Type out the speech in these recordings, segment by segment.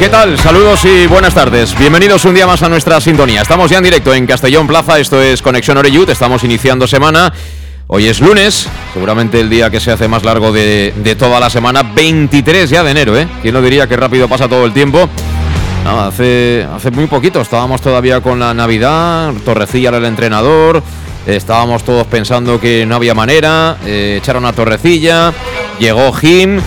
¿Qué tal? Saludos y buenas tardes. Bienvenidos un día más a nuestra sintonía. Estamos ya en directo en Castellón Plaza. Esto es Conexión Oreyud. Estamos iniciando semana. Hoy es lunes, seguramente el día que se hace más largo de, toda la semana. 23 ya de enero, ¿eh? ¿Quién lo diría que rápido pasa todo el tiempo? hace, hace muy poquito estábamos todavía con la Navidad. Torrecilla era el entrenador. Estábamos todos pensando que no había manera. Eh, echaron a Torrecilla. Llegó Jim.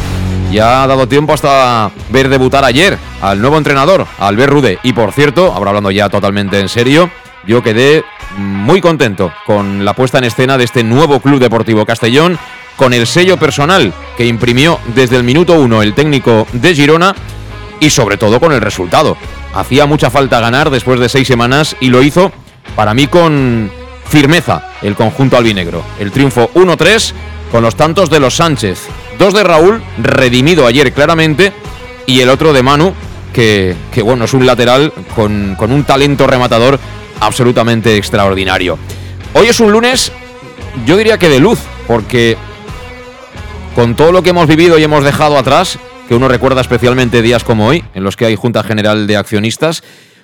Ya ha dado tiempo hasta ver debutar ayer al nuevo entrenador, Albert Rude. Y por cierto, ahora hablando ya totalmente en serio, yo quedé muy contento con la puesta en escena de este nuevo Club Deportivo Castellón, con el sello personal que imprimió desde el minuto uno el técnico de Girona y sobre todo con el resultado. Hacía mucha falta ganar después de seis semanas y lo hizo para mí con firmeza el conjunto albinegro. El triunfo 1-3 con los tantos de los Sánchez, Dos de Raúl, redimido ayer claramente, y el otro de Manu, que, bueno, es un lateral con, con un talento rematador absolutamente extraordinario. Hoy es un lunes, yo diría que de luz, porque con todo lo que hemos vivido y hemos dejado atrás, que uno recuerda especialmente días como hoy, en los que hay Junta General de Accionistas,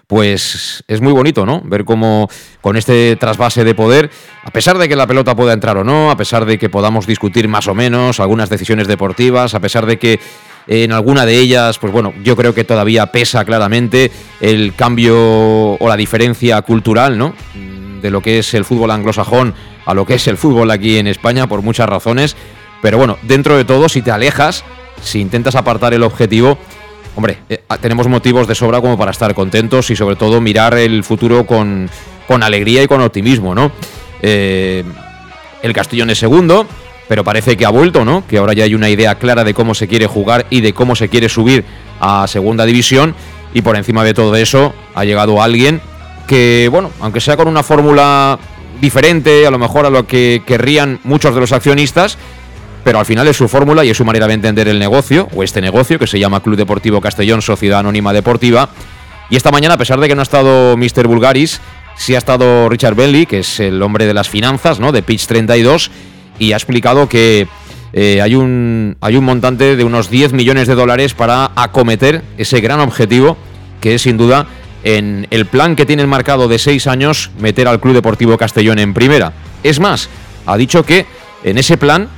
pues es muy bonito, ¿no? Ver cómo con este trasvase de poder, a pesar de que la pelota pueda entrar o no, a pesar de que podamos discutir más o menos algunas decisiones deportivas, a pesar de que en alguna de ellas, pues bueno, yo creo que todavía pesa claramente el cambio o la diferencia cultural, ¿no? De lo que es el fútbol anglosajón a lo que es el fútbol aquí en España por muchas razones. Pero bueno, dentro de todo, si te alejas, si intentas apartar el objetivo, hombre, eh, ah, tenemos motivos de sobra como para estar contentos y sobre todo mirar el futuro con, alegría y con optimismo, ¿no? Eh, el Castellón es segundo, pero parece que ha vuelto, ¿no? Que ahora ya hay una idea clara de cómo se quiere jugar y de cómo se quiere subir a segunda división. Y por encima de todo eso ha llegado alguien que, bueno, aunque sea con una fórmula diferente, a lo mejor a lo que querrían muchos de los accionistas, pero al final es su fórmula y es su manera de entender el negocio, o este negocio que se llama Club Deportivo Castellón Sociedad Anónima Deportiva. Y esta mañana, a pesar de que no ha estado Mr. Bulgaris, sí ha estado Richard Bentley, que es el hombre de las finanzas, ¿no? De Pitch 32, y ha explicado que eh, hay, un, hay un montante de unos 10 millones de dólares para acometer ese gran objetivo, que es sin duda en el plan que tienen marcado de seis años meter al Club Deportivo Castellón en primera. Es más, ha dicho que en ese plan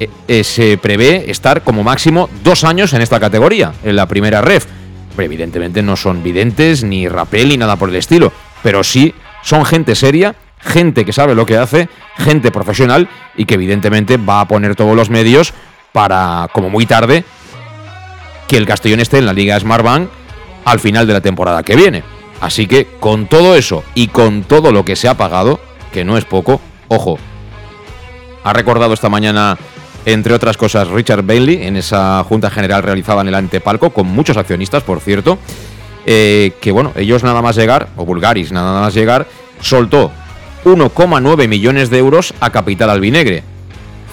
eh, eh, se prevé estar como máximo dos años en esta categoría, en la primera ref. evidentemente no son videntes, ni rapel, ni nada por el estilo, pero sí son gente seria, gente que sabe lo que hace, gente profesional y que evidentemente va a poner todos los medios para, como muy tarde, que el Castellón esté en la Liga Smartbank al final de la temporada que viene. Así que con todo eso y con todo lo que se ha pagado, que no es poco, ojo, ha recordado esta mañana entre otras cosas, Richard Bailey en esa junta general realizada en el antepalco, con muchos accionistas, por cierto, eh, que bueno, ellos nada más llegar, o Bulgaris nada más llegar, soltó 1,9 millones de euros a capital albinegre.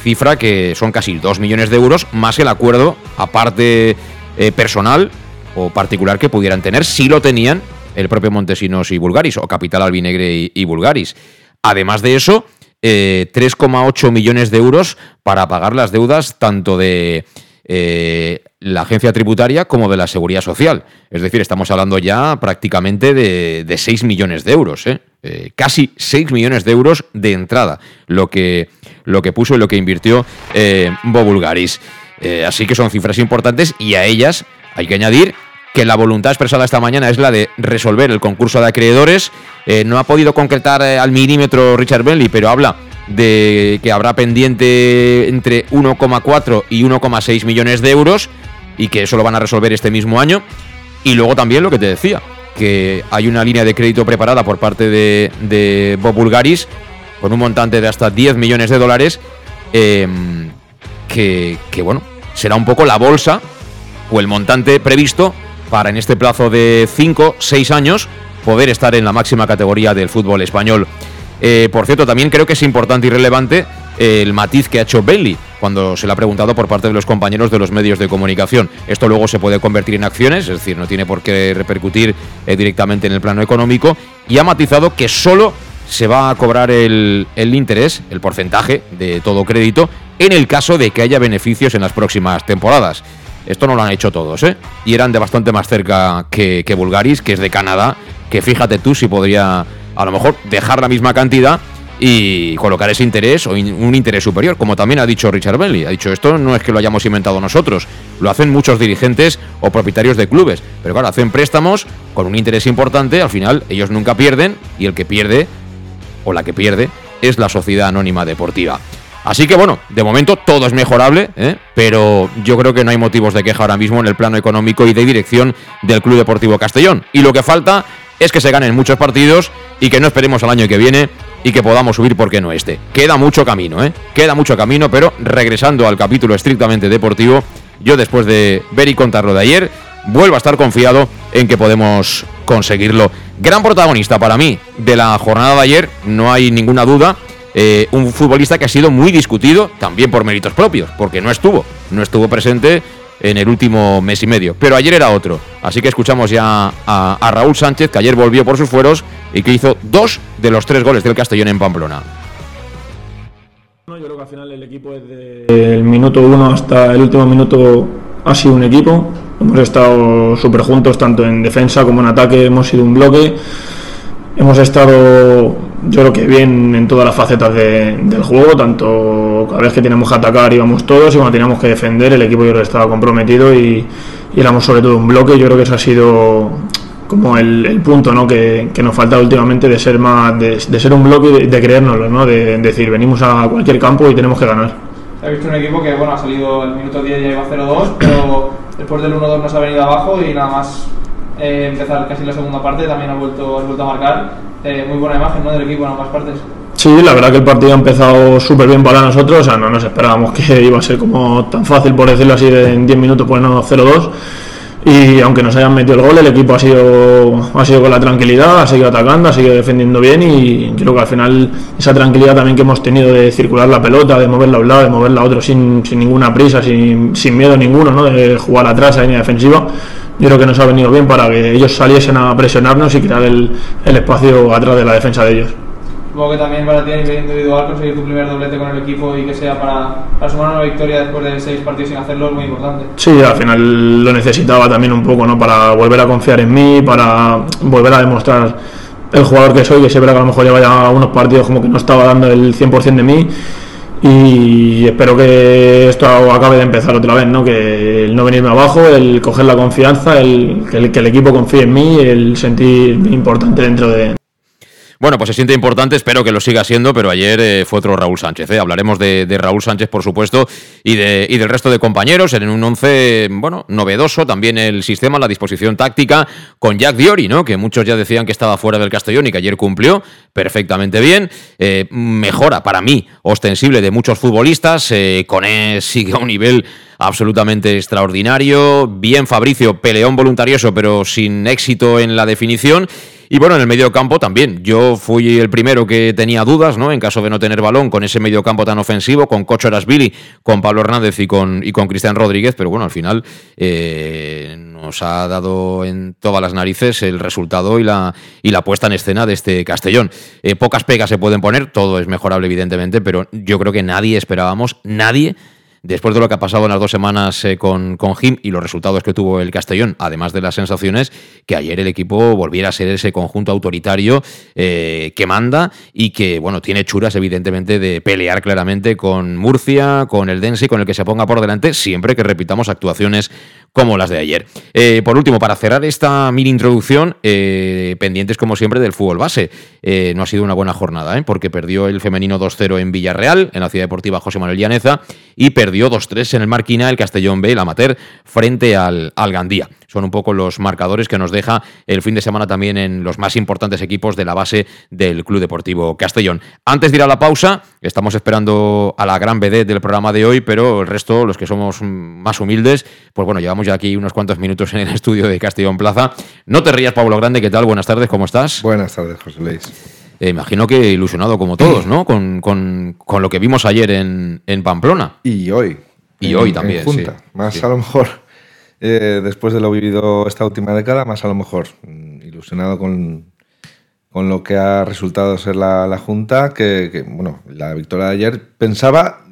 Cifra que son casi 2 millones de euros, más el acuerdo, aparte eh, personal o particular que pudieran tener, si lo tenían el propio Montesinos y Bulgaris, o Capital Albinegre y, y Bulgaris. Además de eso, 3,8 eh, millones de euros para pagar las deudas tanto de eh, la agencia tributaria como de la seguridad social. Es decir, estamos hablando ya prácticamente de, 6 millones de euros, ¿eh? casi 6 millones de euros de entrada, lo que, lo que puso y lo que invirtió Bobulgaris. así que son cifras importantes y a ellas hay que añadir que la voluntad expresada esta mañana es la de resolver el concurso de acreedores. Eh, no ha podido concretar eh, al milímetro Richard Bentley, pero habla de que habrá pendiente entre 1,4 y 1,6 millones de euros y que eso lo van a resolver este mismo año. Y luego también lo que te decía, que hay una línea de crédito preparada por parte de, Bob Bulgaris con un montante de hasta 10 millones de dólares, em, que, que bueno, será un poco la bolsa o el montante previsto para en este plazo de 5, 6 años poder estar en la máxima categoría del fútbol español. Eh, por cierto, también creo que es importante y relevante eh, el matiz que ha hecho Belli cuando se le ha preguntado por parte de los compañeros de los medios de comunicación. Esto luego se puede convertir en acciones, es decir, no tiene por qué repercutir eh, directamente en el plano económico, y ha matizado que solo se va a cobrar el, interés, el porcentaje de todo crédito, en el caso de que haya beneficios en las próximas temporadas. Esto no lo han hecho todos, ¿eh? Y eran de bastante más cerca que, que que es de Canadá, que fíjate tú si podría a lo mejor dejar la misma cantidad y colocar ese interés o un interés superior, como también ha dicho Richard Belly. Ha dicho, esto no es que lo hayamos inventado nosotros, lo hacen muchos dirigentes o propietarios de clubes, pero claro, hacen préstamos con un interés importante, al final ellos nunca pierden y el que pierde, o la que pierde, es la sociedad anónima deportiva. Así que bueno, de momento todo es mejorable, ¿eh? pero yo creo que no hay motivos de queja ahora mismo en el plano económico y de dirección del Club Deportivo Castellón. Y lo que falta es que se ganen muchos partidos y que no esperemos al año que viene y que podamos subir porque no este. Queda mucho camino, ¿eh? Queda mucho camino, pero regresando al capítulo estrictamente deportivo, yo después de ver y contar lo de ayer, vuelvo a estar confiado en que podemos conseguirlo. Gran protagonista para mí de la jornada de ayer, no hay ninguna duda, eh, un futbolista que ha sido muy discutido, también por méritos propios, porque no estuvo, no estuvo presente en el último mes y medio. Pero ayer era otro. Así que escuchamos ya a, a, Raúl Sánchez, que ayer volvió por sus fueros y que hizo dos de los tres goles del Castellón en Pamplona. Yo creo que al final el equipo desde el minuto uno hasta el último minuto ha sido un equipo. Hemos estado súper juntos, tanto en defensa como en ataque, hemos sido un bloque. Hemos estado yo creo que bien en todas las facetas de, del juego, tanto cada vez que teníamos que atacar íbamos todos y cuando teníamos que defender el equipo yo creo que estaba comprometido y, y éramos sobre todo un bloque. Yo creo que eso ha sido como el, el punto ¿no? que, que, nos falta últimamente de ser más de, de ser un bloque de, de creérnoslo, ¿no? de, decir venimos a cualquier campo y tenemos que ganar. Ha visto un equipo que bueno ha salido el minuto 10 ya iba 0-2, pero después del 1-2 nos ha venido abajo y nada más eh, empezar casi la segunda parte también ha vuelto, ha vuelto a marcar. Eh, muy buena imagen ¿no? del equipo en ambas partes. Sí, la verdad que el partido ha empezado súper bien para nosotros, o sea, no nos esperábamos que iba a ser como tan fácil, por decirlo así, en 10 minutos ponernos 0-2. Y aunque nos hayan metido el gol, el equipo ha sido, ha sido con la tranquilidad, ha seguido atacando, ha seguido defendiendo bien y creo que al final esa tranquilidad también que hemos tenido de circular la pelota, de moverla a un lado, de moverla a otro sin, sin ninguna prisa, sin, sin miedo ninguno, ¿no? de jugar atrás a línea defensiva, yo creo que nos ha venido bien para que ellos saliesen a presionarnos y crear el, el espacio atrás de la defensa de ellos. Supongo que también para ti a nivel individual conseguir tu primer doblete con el equipo y que sea para, para sumar una victoria después de seis partidos sin hacerlo es muy importante. Sí, al final lo necesitaba también un poco, ¿no? Para volver a confiar en mí, para volver a demostrar el jugador que soy, que siempre que a lo mejor lleva ya unos partidos como que no estaba dando el 100% de mí y espero que esto acabe de empezar otra vez, ¿no? que el no venirme abajo, el coger la confianza, el que el, que el equipo confíe en mí, el sentir importante dentro de, bueno, pues se siente importante, espero que lo siga siendo, pero ayer eh, fue otro Raúl Sánchez. ¿eh? Hablaremos de, Raúl Sánchez, por supuesto, y, de, y del resto de compañeros en un once, bueno, novedoso, también el sistema, la disposición táctica, con Jack Diori, ¿no? que muchos ya decían que estaba fuera del Castellón y que ayer cumplió perfectamente bien. Eh, mejora para mí, ostensible de muchos futbolistas, con él sigue a un nivel absolutamente extraordinario. Bien Fabricio, peleón voluntarioso, pero sin éxito en la definición. Y bueno, en el medio campo también. Yo fui el primero que tenía dudas, ¿no? En caso de no tener balón, con ese medio campo tan ofensivo, con Cocho Erasbili, con Pablo Hernández y con, y con Cristian Rodríguez, pero bueno, al final eh, nos ha dado en todas las narices el resultado y la, y la puesta en escena de este Castellón. Eh, pocas pegas se pueden poner, todo es mejorable, evidentemente, pero yo creo que nadie esperábamos, nadie después de lo que ha pasado en las dos semanas eh, con, con Jim y los resultados que tuvo el Castellón, además de las sensaciones, que ayer el equipo volviera a ser ese conjunto autoritario eh, que manda y que, bueno, tiene churas, evidentemente, de pelear claramente con Murcia, con el Dense, con el que se ponga por delante, siempre que repitamos actuaciones como las de ayer. Eh, por último, para cerrar esta mini introducción, eh, pendientes como siempre del fútbol base. Eh, no ha sido una buena jornada, porque perdió el femenino 2-0 en Villarreal, en la ciudad deportiva José Manuel Llaneza, y perdió 2-3 en el Marquina, el Castellón B, el Amateur, frente al, al Gandía son un poco los marcadores que nos deja el fin de semana también en los más importantes equipos de la base del Club Deportivo Castellón. Antes de ir a la pausa, estamos esperando a la gran BD del programa de hoy, pero el resto, los que somos más humildes, pues bueno, llevamos ya aquí unos cuantos minutos en el estudio de Castellón Plaza. No te rías, Pablo Grande, ¿qué tal? Buenas tardes, ¿cómo estás? Buenas tardes, José Luis. Eh, imagino que ilusionado como todos, ¿no? Con, lo que vimos ayer en, Pamplona. Y hoy. Y hoy también. junta. Más a lo mejor eh, después de lo vivido esta última década, más a lo mejor mm, ilusionado con, con lo que ha resultado ser la, Junta, que, bueno, la victoria de ayer pensaba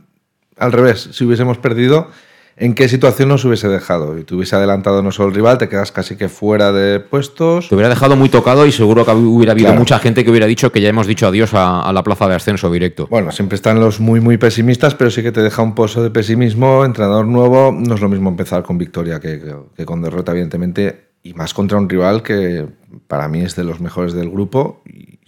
al revés, si hubiésemos perdido, en qué situación nos hubiese dejado. Y te hubiese adelantado no solo el rival, te quedas casi que fuera de puestos. Te hubiera dejado muy tocado y seguro que hubiera habido mucha gente que hubiera dicho que ya hemos dicho adiós a, la plaza de ascenso directo. Bueno, siempre están los muy, muy pesimistas, pero sí que te deja un pozo de pesimismo. Entrenador nuevo, no es lo mismo empezar con victoria que, con derrota, evidentemente, y más contra un rival que para mí es de los mejores del grupo y,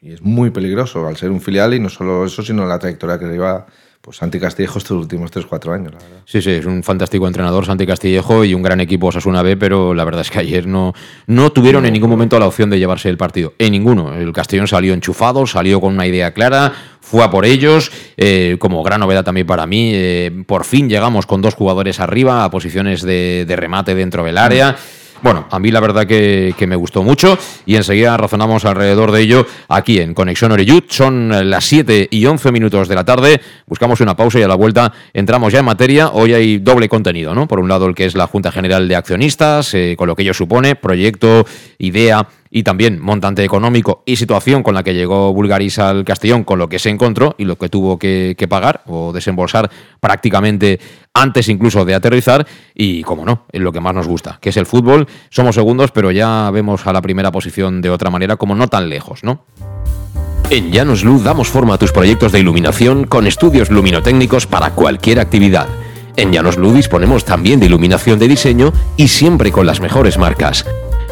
y es muy peligroso al ser un filial y no solo eso, sino la trayectoria que lleva pues Santi Castillejo estos últimos 3-4 años, la verdad. Sí, sí, es un fantástico entrenador Santi Castillejo y un gran equipo Osasuna B, pero la verdad es que ayer no, no tuvieron en ningún momento la opción de llevarse el partido. En ninguno. El Castellón salió enchufado, salió con una idea clara, fue a por ellos. Eh, como gran novedad también para mí, eh, por fin llegamos con dos jugadores arriba a posiciones de, remate dentro del área. Bueno, a mí la verdad que, me gustó mucho y enseguida razonamos alrededor de ello aquí en Conexión Oreyud. Son las 7 y 11 minutos de la tarde. Buscamos una pausa y a la vuelta entramos ya en materia. Hoy hay doble contenido, ¿no? Por un lado, el que es la Junta General de Accionistas, eh, con lo que ello supone, proyecto, idea y también montante económico y situación con la que llegó Bulgaris al Castellón, con lo que se encontró y lo que tuvo que, pagar o desembolsar prácticamente antes incluso de aterrizar y, como no, es lo que más nos gusta, que es el fútbol. Somos segundos, pero ya vemos a la primera posición de otra manera, como no tan lejos, ¿no? En Llanos Luz damos forma a tus proyectos de iluminación con estudios luminotécnicos para cualquier actividad. En Llanos Luz disponemos también de iluminación de diseño y siempre con las mejores marcas.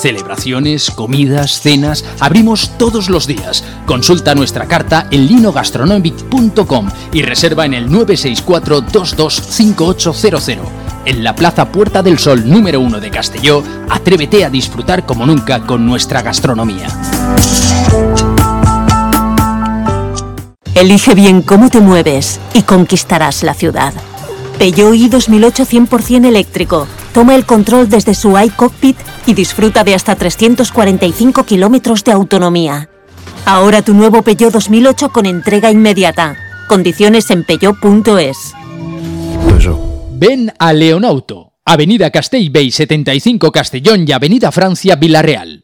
Celebraciones, comidas, cenas, abrimos todos los días. Consulta nuestra carta en linogastronomic.com y reserva en el 964 225800. En la Plaza Puerta del Sol número 1 de Castelló, atrévete a disfrutar como nunca con nuestra gastronomía. Elige bien cómo te mueves y conquistarás la ciudad. Peugeot i 2008 100% eléctrico. Toma el control desde su iCockpit y disfruta de hasta 345 kilómetros de autonomía. Ahora tu nuevo Peugeot 2008 con entrega inmediata. Condiciones en peugeot.es. Ven a Leonauto, Avenida Castellbey 75 Castellón y Avenida Francia Villarreal.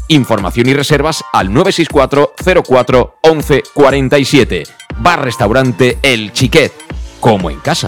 Información y reservas al 964 04 11 47. Bar Restaurante El Chiquet, como en casa.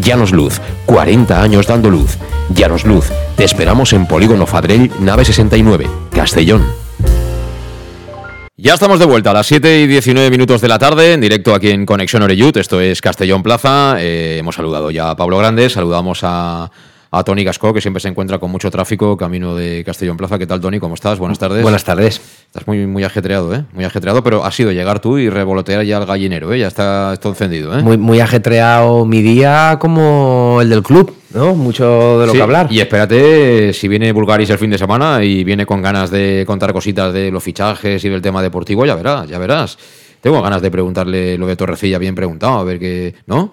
Llanos Luz, 40 años dando luz. Llanos Luz, te esperamos en Polígono Fadrell, nave 69, Castellón. Ya estamos de vuelta a las 7 y 19 minutos de la tarde, en directo aquí en Conexión Oreyut. Esto es Castellón Plaza. Eh, hemos saludado ya a Pablo Grandes, saludamos a, a Tony Gasco, que siempre se encuentra con mucho tráfico camino de Castellón Plaza. ¿Qué tal, Tony? ¿Cómo estás? Buenas tardes. Buenas tardes. Estás muy, muy ajetreado, ¿eh? Muy ajetreado, pero ha sido llegar tú y revolotear ya al gallinero, ¿eh? Ya está todo encendido, ¿eh? Muy, muy ajetreado mi día como el del club, ¿no? Mucho de lo Sí, que hablar. Y espérate si viene Bulgaris el fin de semana y viene con ganas de contar cositas de los fichajes y del tema deportivo, ya verás, ya verás. Tengo ganas de preguntarle lo de Torrecilla bien preguntado, a ver qué, ¿no?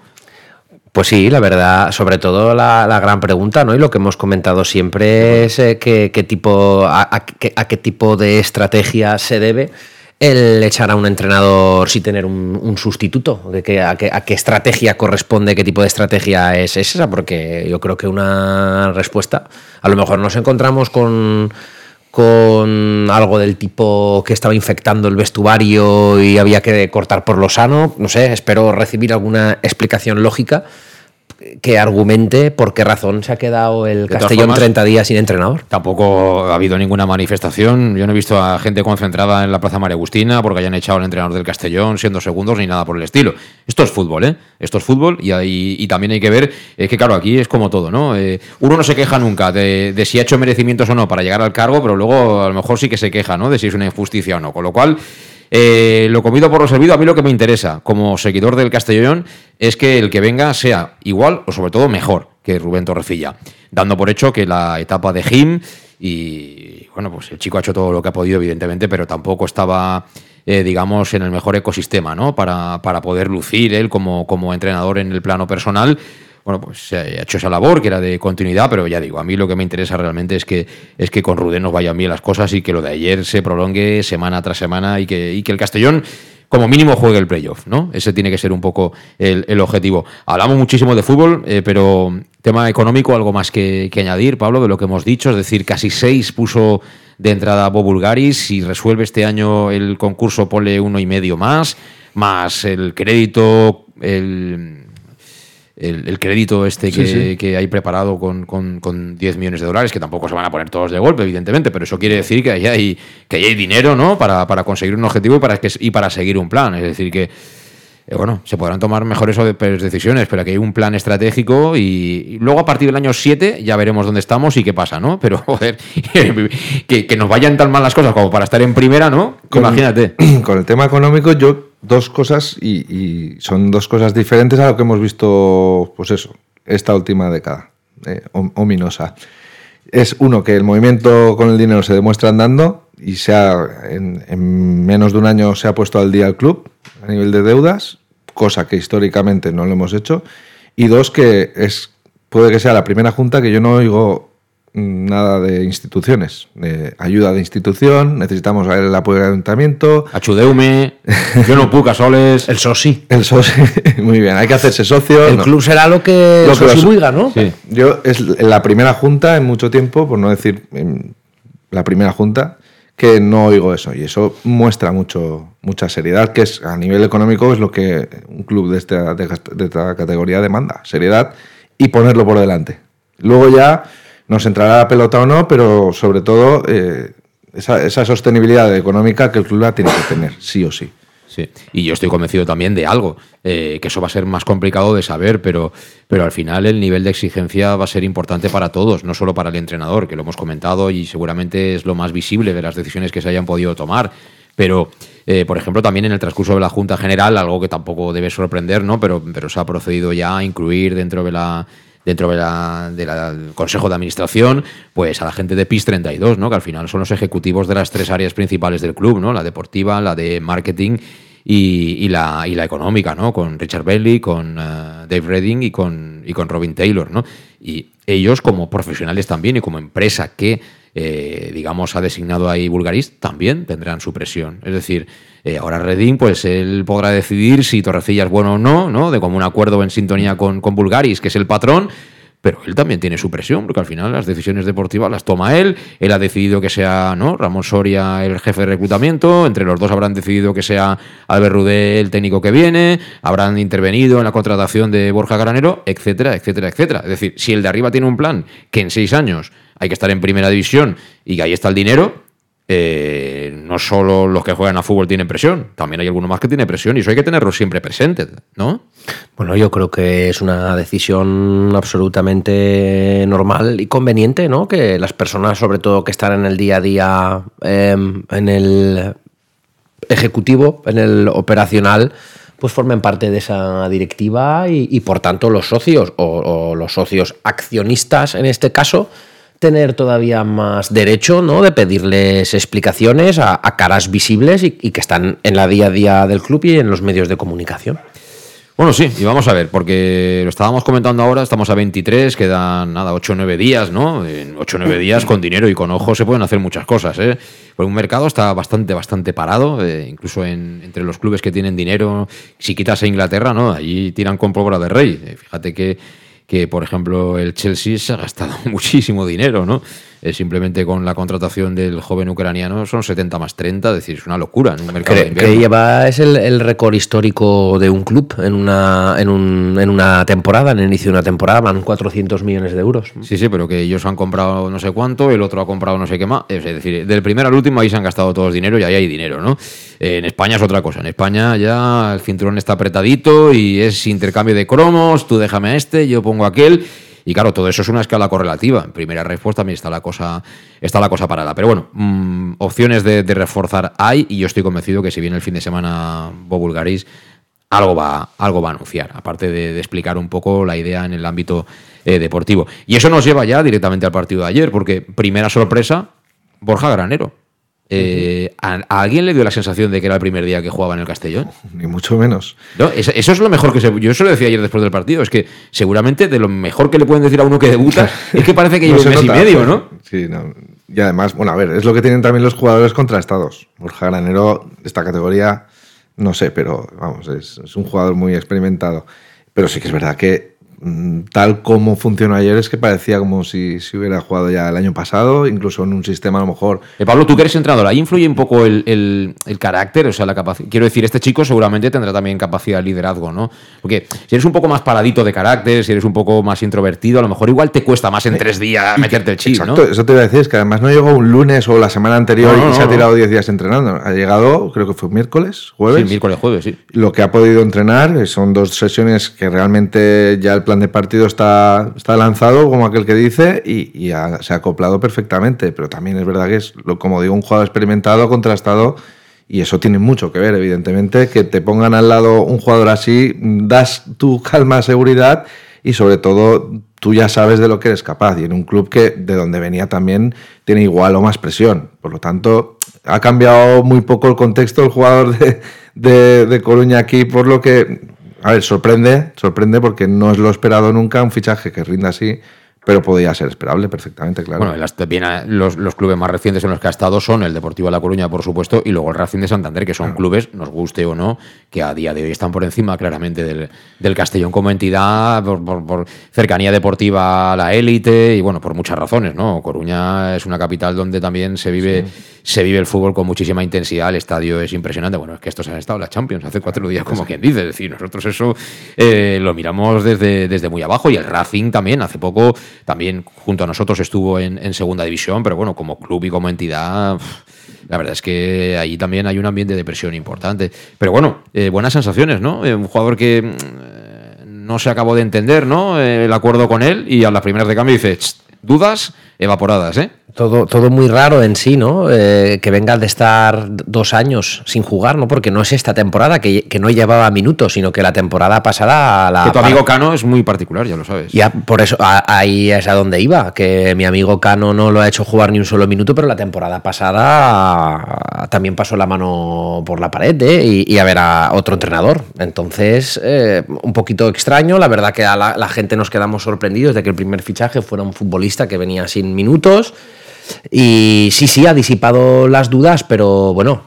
Pues sí, la verdad, sobre todo la, la gran pregunta, ¿no? Y lo que hemos comentado siempre es eh, qué, tipo, a, qué, tipo de estrategia se debe el echar a un entrenador sin tener un, sustituto, de que, a qué estrategia corresponde, qué tipo de estrategia es esa, porque yo creo que una respuesta, a lo mejor nos encontramos con con algo del tipo que estaba infectando el vestuario y había que cortar por lo sano. No sé, espero recibir alguna explicación lógica que argumente por qué razón se ha quedado el Castellón formas, 30 días sin entrenador. Tampoco ha habido ninguna manifestación. Yo no he visto a gente concentrada en la Plaza María Agustina porque hayan echado al entrenador del Castellón siendo segundos ni nada por el estilo. Esto es fútbol, ¿eh? Esto es fútbol y, hay- y también hay que ver es que, claro, aquí es como todo, ¿no? Eh, uno no se queja nunca de, de si ha hecho merecimientos o no para llegar al cargo, pero luego a lo mejor sí que se queja, ¿no? De si es una injusticia o no. Con lo cual, eh, lo comido por lo servido, a mí lo que me interesa como seguidor del Castellón es que el que venga sea igual o sobre todo mejor que Rubén Torrecilla, dando por hecho que la etapa de Jim y bueno, pues el chico ha hecho todo lo que ha podido, evidentemente, pero tampoco estaba, eh, digamos, en el mejor ecosistema, ¿no? Para, para poder lucir él como, como entrenador en el plano personal. Bueno, pues se ha hecho esa labor que era de continuidad, pero ya digo, a mí lo que me interesa realmente es que, es que con Rudén nos vayan bien las cosas y que lo de ayer se prolongue semana tras semana y que, y que el Castellón como mínimo juegue el playoff, ¿no? Ese tiene que ser un poco el, el objetivo. Hablamos muchísimo de fútbol, eh, pero tema económico, algo más que, que añadir, Pablo, de lo que hemos dicho, es decir, casi seis puso de entrada Bob Bulgaris, si resuelve este año el concurso, ponle uno y medio más, más el crédito, el, el, el crédito este que, Sí, sí. que hay preparado con, con, con 10 millones de dólares, que tampoco se van a poner todos de golpe, evidentemente, pero eso quiere decir que ahí hay, que ahí hay dinero ¿no? para, para conseguir un objetivo y para, que, y para seguir un plan. Es decir, que eh, bueno, se podrán tomar mejores decisiones, pero aquí hay un plan estratégico y, y luego a partir del año 7 ya veremos dónde estamos y qué pasa, ¿no? Pero, joder, que, que nos vayan tan mal las cosas como para estar en primera, ¿no? Con- Imagínate. Con el tema económico, yo dos cosas y, son dos cosas diferentes a lo que hemos visto, pues eso, esta última década, eh, om- ominosa. Es uno que el movimiento con el dinero se demuestra andando y se ha, en, en menos de un año se ha puesto al día el club a nivel de deudas, cosa que históricamente no lo hemos hecho. Y dos, que es puede que sea la primera junta que yo no oigo nada de instituciones, de ayuda de institución, necesitamos el apoyo del ayuntamiento. Achudeume, yo no puca soles. El SOSI. El SOSI, muy bien, hay que hacerse socio. El no. club será lo que el Lo que Sosi buiga, ¿no? Yo es la primera junta en mucho tiempo, por no decir la primera junta, que no oigo eso. Y eso muestra mucho, mucha seriedad, que es a nivel económico es lo que un club de esta, de esta- de esta categoría demanda. Seriedad y ponerlo por delante. Luego ya nos entrará la pelota o no, pero sobre todo eh, esa, sostenibilidad económica que el club la tiene que tener, sí o sí. Sí, y yo estoy convencido también de algo, eh, que eso va a ser más complicado de saber, pero, pero al final el nivel de exigencia va a ser importante para todos, no solo para el entrenador, que lo hemos comentado y seguramente es lo más visible de las decisiones que se hayan podido tomar. Pero, eh, por ejemplo, también en el transcurso de la Junta General, algo que tampoco debe sorprender, ¿no? Pero, pero se ha procedido ya a incluir dentro de la dentro de la, de la- del Consejo de Administración, pues a la gente de PIS 32, ¿no? que al final son los ejecutivos de las tres áreas principales del club, ¿no? la deportiva, la de marketing y, y la, y la económica, ¿no? con Richard Bailey, con eh, Dave Redding y con, y con Robin Taylor. ¿no? Y ellos como profesionales también y como empresa que, eh, digamos, ha designado ahí Bulgaris, también tendrán su presión. Es decir, eh, ahora Redding, pues él podrá decidir si Torrecilla es bueno o no, ¿no? De como un acuerdo en sintonía con, con Bulgaris, que es el patrón, pero él también tiene su presión, porque al final las decisiones deportivas las toma él. Él ha decidido que sea ¿no? Ramón Soria el jefe de reclutamiento. Entre los dos habrán decidido que sea Albert Rudé el técnico que viene. Habrán intervenido en la contratación de Borja Granero, etcétera, etcétera, etcétera. Es decir, si el de arriba tiene un plan que en seis años hay que estar en primera división y que ahí está el dinero, eh, no solo los que juegan a fútbol tienen presión, también hay algunos más que tienen presión y eso hay que tenerlo siempre presente, ¿no? Bueno, yo creo que es una decisión absolutamente normal y conveniente, ¿no? Que las personas, sobre todo que están en el día a día, em, en el ejecutivo, en el operacional, pues formen parte de esa directiva y, por tanto los socios o los socios accionistas en este caso tener todavía más derecho ¿no? de pedirles explicaciones a, caras visibles y, que están en la día a día del club y en los medios de comunicación. Bueno, sí, y vamos a ver, porque lo estábamos comentando ahora, estamos a 23, quedan nada, 8 o 9 días, ¿no? En 8 o 9 días con dinero y con ojos se pueden hacer muchas cosas, ¿eh? Porque un mercado está bastante, bastante parado, eh, incluso entre los clubes que tienen dinero, si quitas a Inglaterra, ¿no? Allí tiran con pólvora de rey. Eh, fíjate que que, por ejemplo, el Chelsea se ha gastado muchísimo dinero, ¿no? Eh, simplemente con la contratación del joven ucraniano son 70 más 30, es decir, es una locura en un mercado de Que lleva, es el, récord histórico de un club en una, en, un, en una temporada, en el inicio de una temporada, van 400 millones de euros. Sí, sí, pero que ellos han comprado no sé cuánto, el otro ha comprado no sé qué más. Es decir, del primero al último ahí se han gastado todos dinero y ahí hay dinero, ¿no? Eh, en España es otra cosa. En España ya el cinturón está apretadito y es intercambio de cromos, tú déjame a este, yo pongo aquel y claro, todo eso es una escala correlativa. En primera respuesta también está la cosa, está la cosa parada. Pero bueno, mm, opciones de, reforzar hay y yo estoy convencido que si viene el fin de semana Bobulgaris, algo va, algo va a anunciar, aparte de, explicar un poco la idea en el ámbito eh, deportivo. Y eso nos lleva ya directamente al partido de ayer, porque primera sorpresa, Borja Granero. Eh, ¿a, alguien le dio la sensación de que era el primer día que jugaba en el Castellón? Ni mucho menos. eso, es lo mejor que se. Yo eso lo decía ayer después del partido. Es que seguramente de lo mejor que le pueden decir a uno que debuta es que parece que lleva un mes y medio, ¿no? Sí, Y además, bueno, a ver, es lo que tienen también los jugadores contrastados. Borja Granero, esta categoría, no sé, pero vamos, es, es un jugador muy experimentado. Pero sí que es verdad que tal como funcionó ayer es que parecía como si, si, hubiera jugado ya el año pasado, incluso en un sistema a lo mejor. Eh, Pablo, tú que eres entrenador, ahí influye un poco el, el, carácter, o sea, la capacidad. Quiero decir, este chico seguramente tendrá también capacidad de liderazgo, ¿no? Porque si eres un poco más paradito de carácter, si eres un poco más introvertido, a lo mejor igual te cuesta más en tres días meterte el chip, Exacto, eso te iba a decir, es que además no llegó un lunes o la semana anterior y se ha tirado 10 días entrenando. Ha llegado, creo que fue miércoles, jueves. Sí, miércoles, jueves, sí. Lo que ha podido entrenar eh, son dos sesiones que realmente ya el plan de partido está, está lanzado, como aquel que dice, y, se ha acoplado perfectamente. Pero también es verdad que es, como digo, un jugador experimentado, contrastado, y eso tiene mucho que ver, evidentemente. Que te pongan al lado un jugador así, das tu calma, seguridad, y sobre todo tú ya sabes de lo que eres capaz. Y en un club que de donde venía también tiene igual o más presión. Por lo tanto, ha cambiado muy poco el contexto el jugador de, de, de Coruña aquí, por lo que a ver, sorprende, sorprende porque no es lo esperado nunca un fichaje que rinda así pero podía ser esperable perfectamente, claro. Bueno, los, los, clubes más recientes en los que ha estado son el Deportivo de La Coruña, por supuesto, y luego el Racing de Santander, que son clubes, nos guste o no, que a día de hoy están por encima claramente del, del Castellón como entidad, por, cercanía deportiva a la élite y bueno, por muchas razones, ¿no? Coruña es una capital donde también se vive, se vive el fútbol con muchísima intensidad, el estadio es impresionante. Bueno, es que estos han estado la Champions hace cuatro días, como quien dice, es decir, nosotros eso eh, lo miramos desde, desde muy abajo y el Racing también hace poco también junto a nosotros estuvo en, segunda división, pero bueno, como club y como entidad, la verdad es que ahí también hay un ambiente de presión importante. Pero bueno, eh, buenas sensaciones, ¿no? Eh, un jugador que mm, no se acabó de entender, ¿no? Eh, el acuerdo con él y a las primeras de cambio dice, dudas evaporadas, ¿eh? Todo, todo muy raro en sí, ¿no? Eh, que venga de estar dos años sin jugar, ¿no? Porque no es esta temporada que, no llevaba minutos, sino que la temporada pasada... La que tu amigo Cano es muy particular, ya lo sabes. Ya, por eso, ahí es a donde iba, que mi amigo Cano no lo ha hecho jugar ni un solo minuto, pero la temporada pasada también pasó la mano por la pared, ¿eh? Y, a ver a otro entrenador. Entonces, eh, un poquito extraño, la verdad que a la, la gente nos quedamos sorprendidos de que el primer fichaje fuera un futbolista que venía sin minutos y sí, sí, ha disipado las dudas, pero bueno,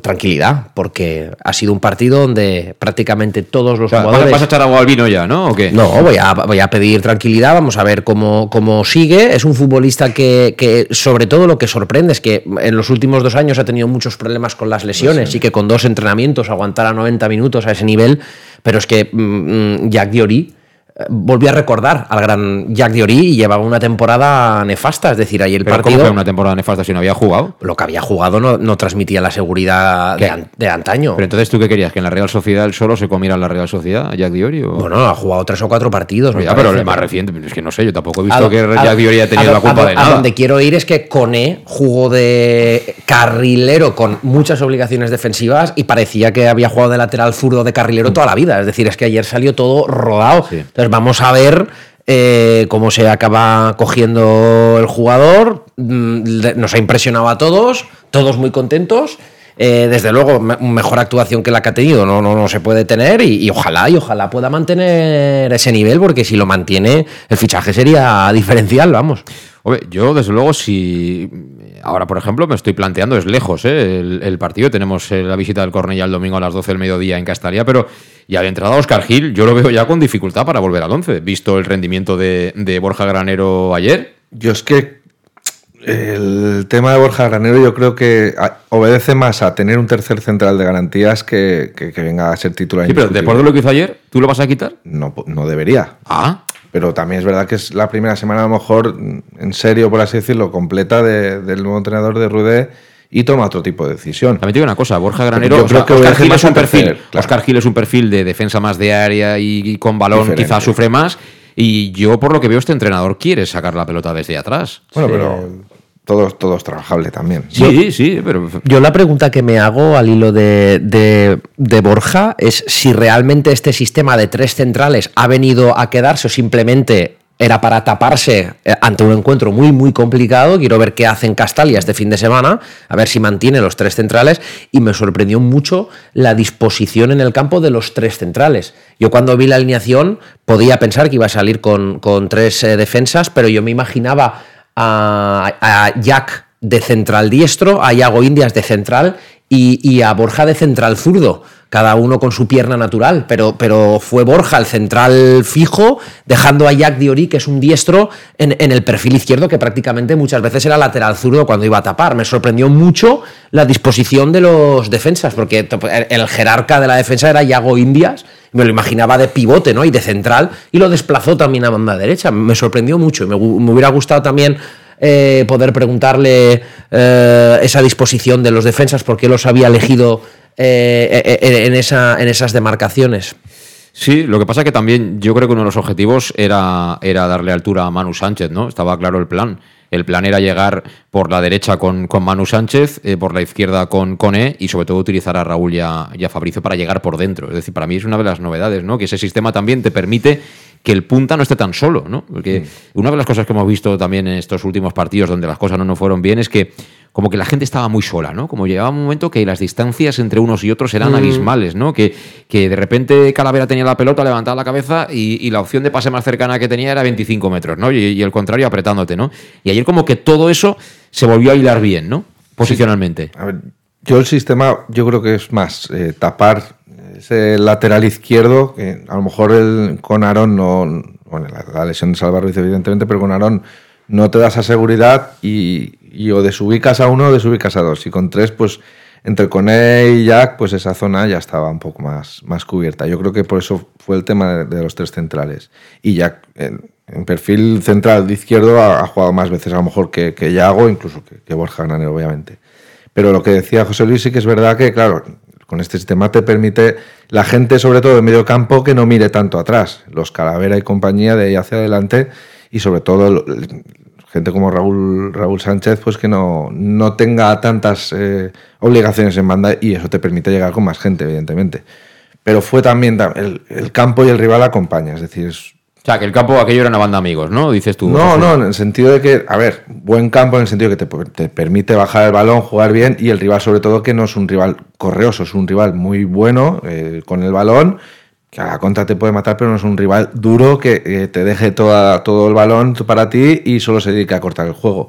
tranquilidad, porque ha sido un partido donde prácticamente todos los jugadores. ¿Vas a echar agua al vino ya, no? No, voy a, voy a pedir tranquilidad, vamos a ver cómo, cómo sigue. Es un futbolista que, que, sobre todo, lo que sorprende es que en los últimos dos años ha tenido muchos problemas con las lesiones y que con dos entrenamientos aguantara 90 minutos a ese nivel, pero es que mm, mm, Jack Diori volvió a recordar al gran Jack Diori y llevaba una temporada nefasta. Es decir, ahí el ¿Pero partido. ¿Cómo fue una temporada nefasta si no había jugado? Lo que había jugado no, no transmitía la seguridad de, an- de antaño. Pero entonces, ¿tú qué querías? ¿Que en la Real Sociedad él solo se comiera en la Real Sociedad, a Jack Diori? O... Bueno, ha jugado tres o cuatro partidos. me ya, pero el más reciente, es que no sé, yo tampoco he visto A que a- Jack Diori haya tenido a la culpa a de A nada. donde quiero ir es que Cone jugó de carrilero con muchas obligaciones defensivas y parecía que había jugado de lateral zurdo de carrilero toda la vida. Es decir, es que ayer salió todo rodado. Entonces vamos a ver eh, cómo se acaba cogiendo el jugador. Mm, Nos ha impresionado a todos, todos muy contentos. Eh, desde luego, me- mejor actuación que la que ha tenido no, no, no se puede tener y, ojalá y ojalá pueda mantener ese nivel porque si lo mantiene el fichaje sería diferencial, vamos. Hombre, yo desde luego si ahora por ejemplo me estoy planteando es lejos ¿eh? el, partido tenemos eh, la visita del Cornellá el domingo a las 12 del mediodía en Castalia pero ya de entrada Oscar Gil yo lo veo ya con dificultad para volver al 11 visto el rendimiento de, de Borja Granero ayer Yo es que el tema de Borja Granero yo creo que obedece más a tener un tercer central de garantías que, que, que venga a ser titular. sí pero después de lo que hizo ayer ¿tú lo vas a quitar? No, no debería. Ah. Pero también es verdad que es la primera semana, a lo mejor, en serio, por así decirlo, completa de- del nuevo entrenador de Rudé y toma otro tipo de decisión. También te digo una cosa, Borja Granero, Yo o creo sea, que Oscar Gil es un perfil, claro. Oscar Gil es un perfil de defensa más de área y, y con balón Diferente. quizás sufre más y yo por lo que veo este entrenador quiere sacar la pelota desde atrás. Bueno, pero todo, todo es trabajable también. Sí, sí, pero Yo la pregunta que me hago al hilo de, de- de Borja es si realmente este sistema de tres centrales ha venido a quedarse o simplemente era para taparse eh, ante un encuentro muy, muy complicado. Quiero ver qué hacen Castalia este fin de semana, a ver si mantiene los tres centrales. Y me sorprendió mucho la disposición en el campo de los tres centrales. Yo cuando vi la alineación podía pensar que iba a salir con, con tres eh, defensas, pero yo me imaginaba a, a Jack de central diestro, a Iago Indias de central y, y a Borja de central zurdo, cada uno con su pierna natural, pero, pero fue Borja el central fijo, dejando a Jack Diori, que es un diestro, en, en el perfil izquierdo, que prácticamente muchas veces era lateral zurdo cuando iba a tapar. Me sorprendió mucho la disposición de los defensas, porque el jerarca de la defensa era Iago Indias, me lo imaginaba de pivote ¿no? y de central, y lo desplazó también a banda derecha. Me sorprendió mucho y me hubiera gustado también eh, poder preguntarle eh, esa disposición de los defensas, por qué los había elegido eh, eh, eh, en, esa, en esas demarcaciones. Sí, lo que pasa que también yo creo que uno de los objetivos era, era darle altura a Manu Sánchez, ¿no? Estaba claro el plan. El plan era llegar por la derecha con, con Manu Sánchez, eh, por la izquierda con Cone y sobre todo utilizar a Raúl y a, y a Fabricio para llegar por dentro. Es decir, para mí es una de las novedades, ¿no? Que ese sistema también te permite que el punta no esté tan solo, ¿no? Porque una de las cosas que hemos visto también en estos últimos partidos donde las cosas no nos fueron bien es que como que la gente estaba muy sola, ¿no? Como llegaba un momento que las distancias entre unos y otros eran Mm. abismales, ¿no? Que, que de repente Calavera tenía la pelota, levantaba la cabeza y, y la opción de pase más cercana que tenía era 25 metros, ¿no? Y, y el contrario apretándote, ¿no? Y ayer como que todo eso se volvió a hilar bien, ¿no? Posicionalmente. A yo el sistema, yo creo que es más eh, tapar ese lateral izquierdo, que a lo mejor el, con Aarón no. Bueno, la, lesión de Salva Ruiz, evidentemente, pero con Aarón no te da esa seguridad y, y o desubicas a uno o desubicas a dos. Y con tres, pues entre Cone y Jack, pues esa zona ya estaba un poco más, más cubierta. Yo creo que por eso fue el tema de, los tres centrales. Y Jack, en, perfil central de izquierdo, ha, jugado más veces a lo mejor que, que Yago, incluso que, que Borja Granero, obviamente. Pero lo que decía José Luis sí que es verdad que, claro, con este sistema te permite la gente, sobre todo en medio campo, que no mire tanto atrás. Los Calavera y compañía de ahí hacia adelante y sobre todo gente como Raúl, Raúl Sánchez, pues que no, no tenga tantas eh, obligaciones en banda y eso te permite llegar con más gente, evidentemente. Pero fue también ta- el, el campo y el rival acompaña, es decir, es- O sea, que el campo aquello era una banda de amigos, ¿no? Dices tú. no, no, en el sentido de que, a ver, buen campo en el sentido que te, te permite bajar el balón, jugar bien y el rival sobre todo que no es un rival correoso, es un rival muy bueno eh, con el balón, que a la contra te puede matar, pero no es un rival duro que eh, te deje toda, todo el balón para ti y solo se dedica a cortar el juego.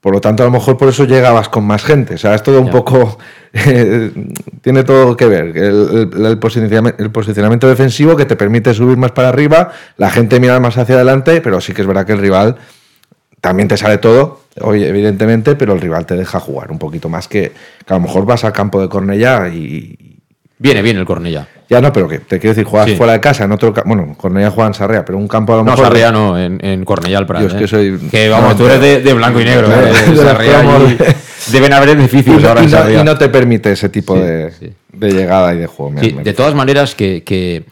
Por lo tanto, a lo mejor por eso llegabas con más gente. O sea, es todo un poco. eh, tiene todo que ver. El, el- el posicionamiento, el posicionamiento defensivo que te permite subir más para arriba, la gente mira más hacia adelante, pero sí que es verdad que el rival también te sale todo, oye, evidentemente, pero el rival te deja jugar un poquito más que, que a lo mejor vas al campo de Cornellá y. Viene bien el Cornellá. Ya no, pero que te quiero decir, juegas fuera de casa, en otro Bueno, Cornellá juega en Sarrea, pero un campo a lo no, mejor. Sarrea no, en, en Cornellá al Prat. Yo es que ¿eh? soy. Que vamos, tú eres de, de blanco y negro. ¿eh? de Sarrea deben haber edificios y, ahora en no, Sarrea. y no te permite ese tipo Sí, de, sí. de llegada y de juego. me- Sí, me- de todas maneras, que, que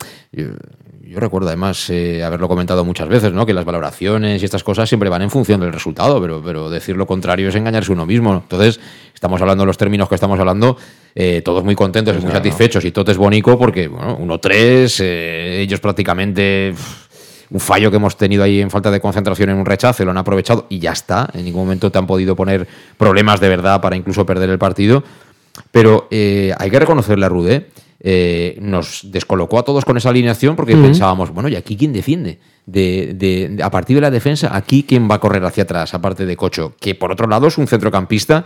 yo, recuerdo además eh, haberlo comentado muchas veces, ¿no? Que las valoraciones y estas cosas siempre van en función del resultado, pero, pero decir lo contrario es engañarse uno mismo. Entonces, estamos hablando de los términos que estamos hablando, eh, todos muy contentos y muy Claro. satisfechos, y todo es bonito porque, bueno, 1-3, eh, ellos prácticamente. pff, un fallo que hemos tenido ahí en falta de concentración en un rechazo, lo han aprovechado y ya está. En ningún momento te han podido poner problemas de verdad para incluso perder el partido. Pero hay que reconocerle a Rudé. Eh, nos descolocó a todos con esa alineación porque pensábamos, bueno, ¿y aquí quién defiende? De, de- de- a partir de la defensa, ¿aquí quién va a correr hacia atrás, aparte de Cocho? Que por otro lado es un centrocampista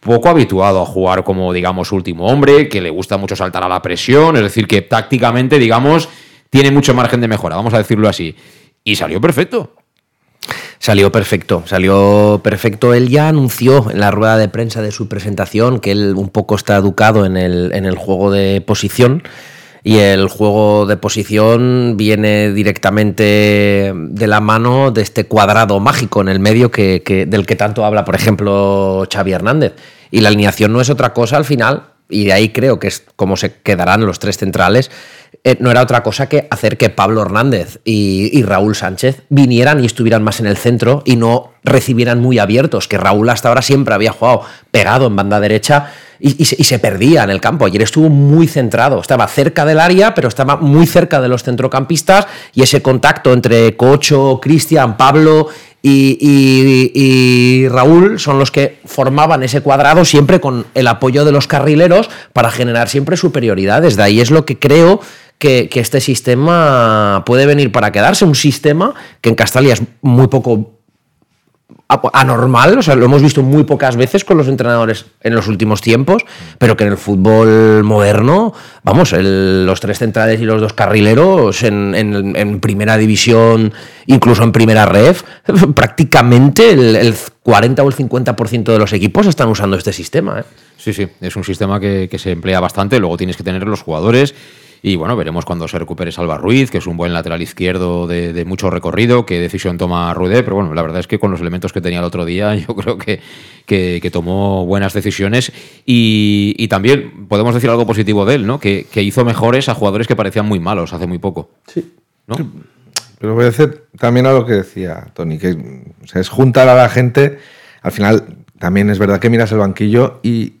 poco habituado a jugar como, digamos, último hombre, que le gusta mucho saltar a la presión, es decir, que tácticamente, digamos, tiene mucho margen de mejora, vamos a decirlo así. Y salió perfecto. Salió perfecto, salió perfecto. Él ya anunció en la rueda de prensa de su presentación que él un poco está educado en el, en el juego de posición. Y el juego de posición viene directamente de la mano de este cuadrado mágico en el medio que, del que tanto habla, por ejemplo, Xavi Hernández. Y la alineación no es otra cosa al final, y de ahí creo que es como se quedarán los tres centrales, eh, no era otra cosa que hacer que Pablo Hernández y, Raúl Sánchez vinieran y estuvieran más en el centro y no recibieran muy abiertos, que Raúl hasta ahora siempre había jugado pegado en banda derecha y, se, perdía en el campo. Ayer estuvo muy centrado, estaba cerca del área, pero estaba muy cerca de los centrocampistas y ese contacto entre Cocho, Cristian, Pablo y- y Raúl son los que formaban ese cuadrado siempre con el apoyo de los carrileros para generar siempre superioridades. De ahí es lo que creo que, este sistema puede venir para quedarse. Un sistema que en Castalia es muy poco anormal, o sea, lo hemos visto muy pocas veces con los entrenadores en los últimos tiempos, pero que en el fútbol moderno, vamos, los tres centrales y los dos carrileros en, primera división, incluso en primera ref, prácticamente el, el 40 o el 50% de los equipos están usando este sistema. ¿eh? Sí, sí, es un sistema que se emplea bastante, luego tienes que tener los jugadores y bueno, veremos cuando se recupere Salva Ruiz, que es un buen lateral izquierdo de, de mucho recorrido, qué decisión toma Rudé, pero bueno, la verdad es que con los elementos que tenía el otro día yo creo que, que, que tomó buenas decisiones y, y también podemos decir algo positivo de él, ¿no? Que, que hizo mejores a jugadores que parecían muy malos hace muy poco. Sí. ¿no? Pero voy a decir también a lo que decía Tony, que o sea, es juntar a la gente. Al final, también es verdad que miras el banquillo y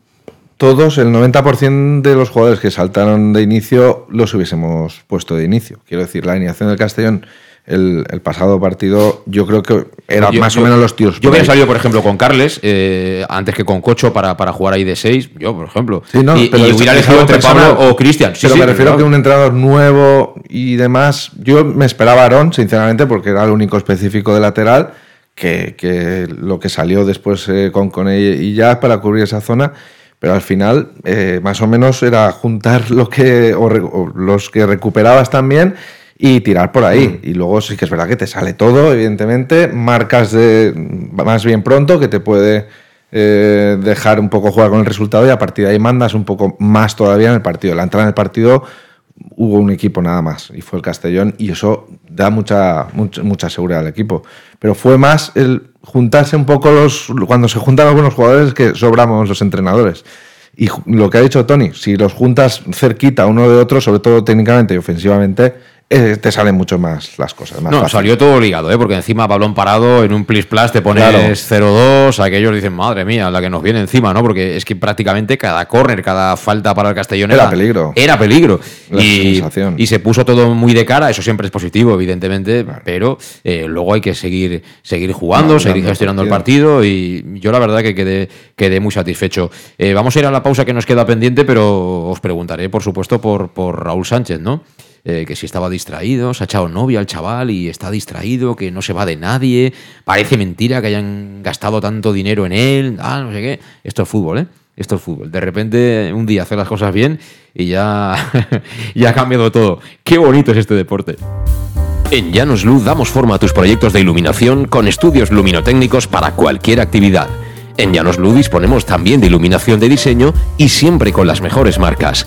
todos, el 90% de los jugadores que saltaron de inicio, los hubiésemos puesto de inicio. Quiero decir, la alineación del Castellón, el, el pasado partido, yo creo que eran más yo- o menos los tíos. Yo ahí. salido, por ejemplo, con Carles, eh, antes que con Cocho para, para jugar ahí de 6, yo, por ejemplo. Sí, no, y, pero y hubiera algo entre. Pablo o Cristian. Sí, pero sí, me refiero claro. que un entrenador nuevo y demás. Yo me esperaba a Aarón, sinceramente, porque era el único específico de lateral. Que, que lo que salió después eh, con Cone y ya para cubrir esa zona. Pero al final, eh, más o menos, era juntar lo que, o los que recuperabas también y tirar por ahí. Y luego sí que es verdad que te sale todo, evidentemente. Marcas de más bien pronto que te puede eh, dejar un poco jugar con el resultado y a partir de ahí mandas un poco más todavía en el partido. La entrada en el partido hubo un equipo nada más y fue el Castellón y eso da mucha, mucha, mucha seguridad al equipo. Pero fue más el juntarse un poco los... Cuando se juntan algunos jugadores que sobramos los entrenadores. Y lo que ha dicho Tony, si los juntas cerquita uno de otro, sobre todo técnicamente y ofensivamente, eh, te salen mucho más las cosas. Más No, fácil. salió todo ligado, ¿eh? porque encima balón parado en un plis plus te pones Claro. 0-2, aquellos dicen, madre mía, la que nos viene encima, ¿no? Porque es que prácticamente cada córner, cada falta para el Castellón Era peligro. Era peligro. Y, se puso todo muy de cara, eso siempre es positivo, evidentemente, pero eh, luego hay que seguir, seguir jugando, No, seguir gestionando el partido y yo la verdad que quedé, quedé muy satisfecho. Eh, vamos a ir a la pausa que nos queda pendiente, pero os preguntaré, por supuesto, por, por Raúl Sánchez, ¿no? Eh, que si estaba distraído, se ha echado novia al chaval y está distraído, que no se va de nadie, parece mentira que hayan gastado tanto dinero en él, ah, no sé qué. Esto es fútbol, ¿eh? Esto es fútbol. De repente, un día hace las cosas bien y ya, ya ha cambiado todo. Qué bonito es este deporte. En Llanos Luz damos forma a tus proyectos de iluminación con estudios luminotécnicos para cualquier actividad. En Llanos Luz disponemos también de iluminación de diseño y siempre con las mejores marcas.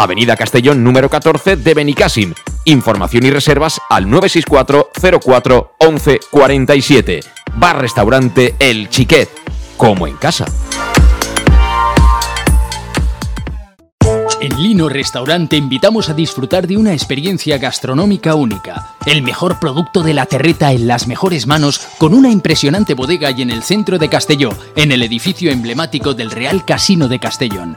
Avenida Castellón número 14 de Benicàssim. Información y reservas al 964 04 11 47. Bar Restaurante El Chiquet, como en casa. En Lino Restaurante invitamos a disfrutar de una experiencia gastronómica única. El mejor producto de la terreta en las mejores manos con una impresionante bodega y en el centro de Castelló, en el edificio emblemático del Real Casino de Castellón.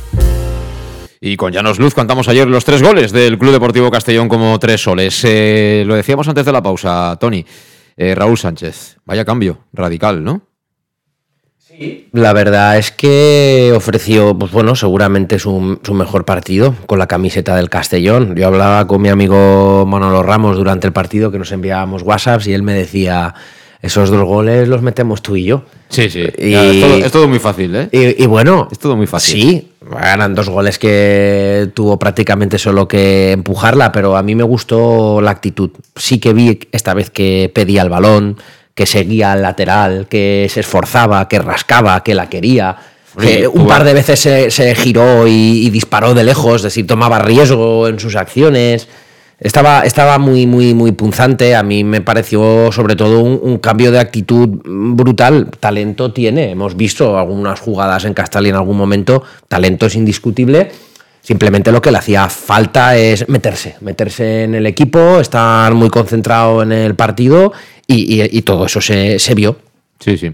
Y con Llanos Luz cantamos ayer los tres goles del Club Deportivo Castellón como tres soles. Eh, lo decíamos antes de la pausa, Tony. Eh, Raúl Sánchez, vaya cambio radical, ¿no? La verdad es que ofreció, pues bueno, seguramente su, su mejor partido con la camiseta del Castellón. Yo hablaba con mi amigo Manolo Ramos durante el partido que nos enviábamos WhatsApps y él me decía, esos dos goles los metemos tú y yo. Sí, sí. Y- Ya, es, todo, es todo muy fácil, ¿eh? Y, y bueno, Es todo muy fácil. sí, ganan dos goles que tuvo prácticamente solo que empujarla, pero a mí me gustó la actitud. Sí que vi esta vez que pedía el balón, que seguía al lateral, que se esforzaba, que rascaba, que la quería. Que un par de veces se, se giró y, y disparó de lejos, es decir, tomaba riesgo en sus acciones. Estaba, estaba muy, muy, muy punzante. A mí me pareció, sobre todo, un, cambio de actitud brutal. Talento tiene. Hemos visto algunas jugadas en Castelli en algún momento. Talento es indiscutible. Simplemente lo que le hacía falta es meterse, meterse en el equipo, estar muy concentrado en el partido y, y- y todo eso se, se vio. Sí, sí.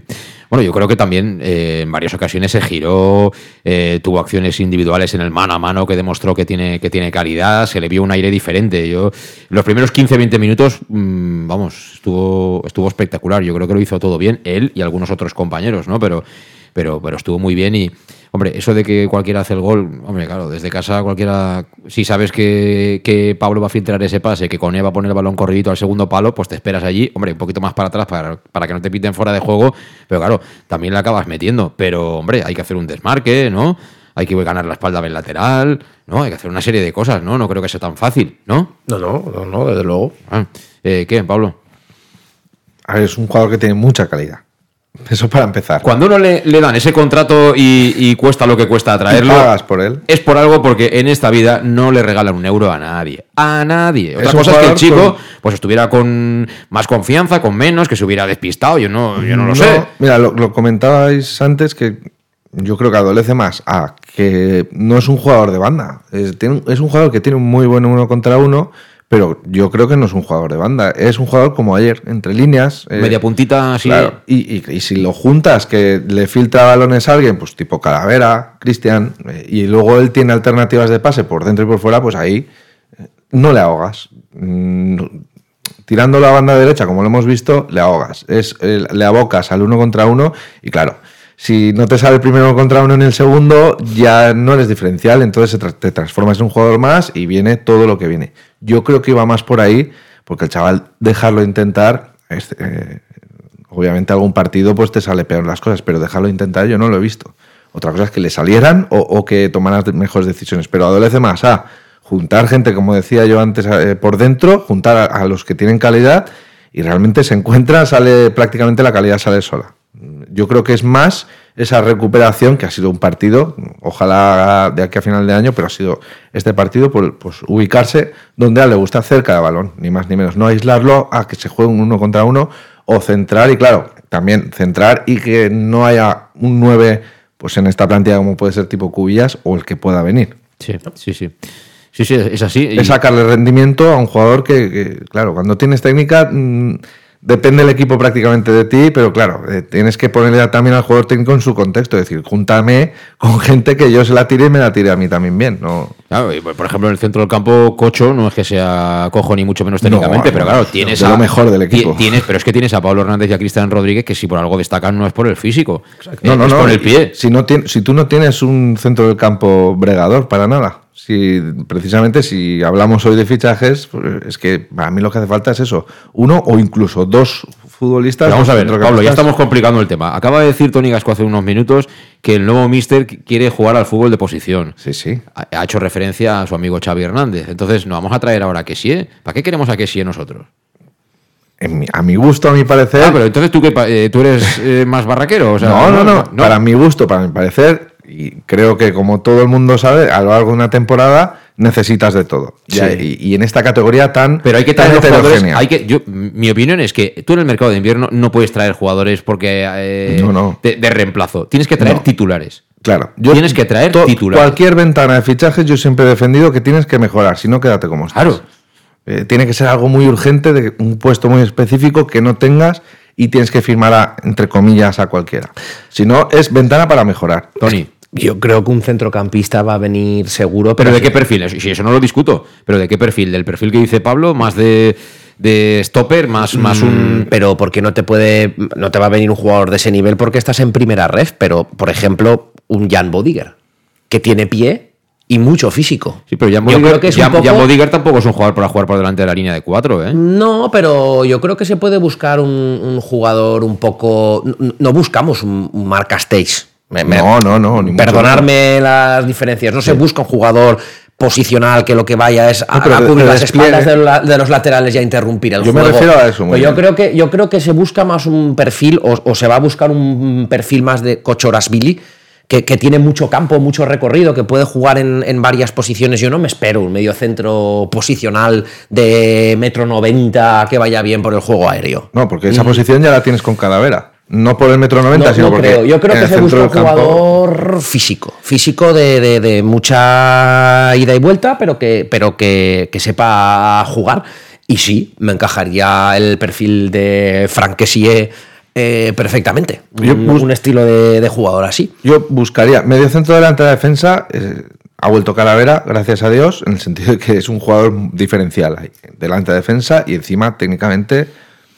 Bueno, yo creo que también eh, en varias ocasiones se giró, eh, tuvo acciones individuales en el mano a mano que demostró que tiene, que tiene calidad, se le vio un aire diferente. Yo, los primeros 15-20 minutos, mm, vamos, estuvo, estuvo espectacular. Yo creo que lo hizo todo bien, él y algunos otros compañeros, ¿no? Pero, pero, pero estuvo muy bien y, hombre, eso de que cualquiera hace el gol, hombre, claro, desde casa cualquiera, si sabes que, que Pablo va a filtrar ese pase, que Cone va a poner el balón corridito al segundo palo, pues te esperas allí, hombre, un poquito más para atrás para, para que no te piten fuera de juego, pero claro, también la acabas metiendo, pero hombre, hay que hacer un desmarque, ¿no? Hay que ganar la espalda del lateral, ¿no? Hay que hacer una serie de cosas, ¿no? No creo que sea tan fácil, ¿no? No, no, no, no desde luego. Ah, eh, ¿Qué, Pablo? A ver, es un jugador que tiene mucha calidad. Eso para empezar. Cuando uno le, le dan ese contrato y, y cuesta lo que cuesta traerlo, pagas por él. es por algo porque en esta vida no le regalan un euro a nadie. A nadie. Otra Es cosa es que el chico con- pues estuviera con más confianza, con menos, que se hubiera despistado. Yo no, yo no lo sé. Mira, lo, lo comentabais antes que yo creo que adolece más a que no es un jugador de banda. Es, tiene- es un jugador que tiene un muy buen uno contra uno, pero yo creo que no es un jugador de banda. Es un jugador como ayer, entre líneas. eh, Media puntita así. claro, y, y- y si lo juntas, que le filtra balones a alguien, pues tipo Calavera, Cristian, eh, y luego él tiene alternativas de pase por dentro y por fuera, pues ahí eh, no le ahogas. Mm, tirando la banda derecha, como lo hemos visto, le ahogas. Es, eh, le abocas al uno contra uno y claro, si no te sale el primero contra uno en el segundo, ya no eres diferencial, entonces te transformas en un jugador más y viene todo lo que viene. Yo creo que iba más por ahí, porque el chaval dejarlo intentar, este, eh, obviamente algún partido pues te sale peor las cosas, pero dejarlo intentar yo no lo he visto. Otra cosa es que le salieran o, o que tomaran mejores decisiones, pero adolece más a juntar gente, como decía yo antes, eh, por dentro, juntar a, a los que tienen calidad y realmente se encuentra, sale prácticamente la calidad sale sola. Yo creo que es más esa recuperación que ha sido un partido, ojalá de aquí a final de año, pero ha sido este partido pues, ubicarse donde a él le gusta cerca de balón, ni más ni menos. No aislarlo a que se juegue un uno contra uno o centrar y claro, también centrar y que no haya un 9 pues en esta plantilla como puede ser tipo Cubillas o el que pueda venir. Sí, sí, sí. Sí, sí, es así. Es sacarle rendimiento a un jugador que, que claro, cuando tienes técnica, mmm, depende el equipo prácticamente de ti, pero claro, eh, tienes que ponerle también al jugador técnico en su contexto, es decir, júntame con gente que yo se la tire y me la tire a mí también bien. ¿no? Claro, y, por ejemplo, en el centro del campo, Cocho no es que sea cojo ni mucho menos técnicamente, No, pero claro, tienes a, lo mejor del equipo. ti- Tienes, pero es que tienes a Pablo Hernández y a Cristian Rodríguez que si por algo destacan no es por el físico, No, eh, no, es no. por el pie. Si, no si tú no tienes un centro del campo bregador para nada. Si, precisamente si hablamos hoy de fichajes, pues, es que para mí lo que hace falta es eso. Uno o incluso dos futbolistas. Pero vamos a ver. Pablo, ya estamos complicando el tema. Acaba de decir Tony Gasco hace unos minutos que el nuevo Mister quiere jugar al fútbol de posición. Sí, sí. Ha, hecho referencia a su amigo Xavi Hernández. Entonces, ¿nos vamos a traer ahora a Kessie? ¿Para qué queremos a Kessie nosotros? En mi- a mi gusto, a mi parecer. Ah, pero entonces tú, que tú eres eh, más barraquero. O sea, no, no, no, Para mi gusto, para mi parecer, y creo que como todo el mundo sabe, a lo largo de una temporada necesitas de todo. Sí. Y, y en esta categoría tan, Pero hay que traer jugadores. Hay que, yo, mi opinión es que tú en el mercado de invierno no puedes traer jugadores porque eh, No, no. De, de reemplazo. Tienes que traer No. titulares. Claro, Tienes que traer to- titulares. Cualquier ventana de fichajes yo siempre he defendido que tienes que mejorar, si no quédate como estás. Claro. Eh, tiene que ser algo muy urgente, de un puesto muy específico que no tengas y tienes que firmar a, entre comillas a cualquiera. Si no, es ventana para mejorar. Tony. Yo creo que un centrocampista va a venir seguro. ¿Pero de qué perfil? Si eso no lo discuto. ¿Pero de qué perfil? ¿Del perfil que dice Pablo? ¿Más de, de stopper? ¿Más, más un...? Mm, Pero porque no te puede, no te va a venir un jugador de ese nivel porque estás en primera ref. Pero, por ejemplo, un Jan Bodiger, que tiene pie y mucho físico. Sí, pero Jan Yo Bodiger, creo que es Jan- poco- Jan Bodiger tampoco es un jugador para jugar por delante de la línea de cuatro, ¿eh? No, pero yo creo que se puede buscar un, un jugador un poco. No, no buscamos un, un Marc Castells. Me- me- No, no, no. ni mucho Perdonarme las diferencias. No se busca un jugador posicional que lo que vaya es a, No, cubrir las espaldas de, despliegue. la- de los laterales y a interrumpir el Yo me juego. refiero a eso, muy Pues yo bien. creo que yo creo que se busca más un perfil o, o se va a buscar un perfil más de Cochorasvili que, que tiene mucho campo, mucho recorrido, que puede jugar en, en varias posiciones. Yo no me espero un medio centro posicional de metro noventa que vaya bien por el juego aéreo. No, porque esa Mm. posición ya la tienes con Calavera. No por el metro 90, No, sino no porque. creo. Yo creo en que el se busca un campo- jugador físico. Físico de, de- de mucha ida y vuelta, pero que, pero que, que sepa jugar. Y sí, me encajaría el perfil de Frank Kessie eh, perfectamente. Yo un, estilo de, de jugador así. Yo buscaría medio centro delante de la defensa. eh, ha vuelto Calavera, gracias a Dios, en el sentido de que es un jugador diferencial ahí, delante de defensa y encima técnicamente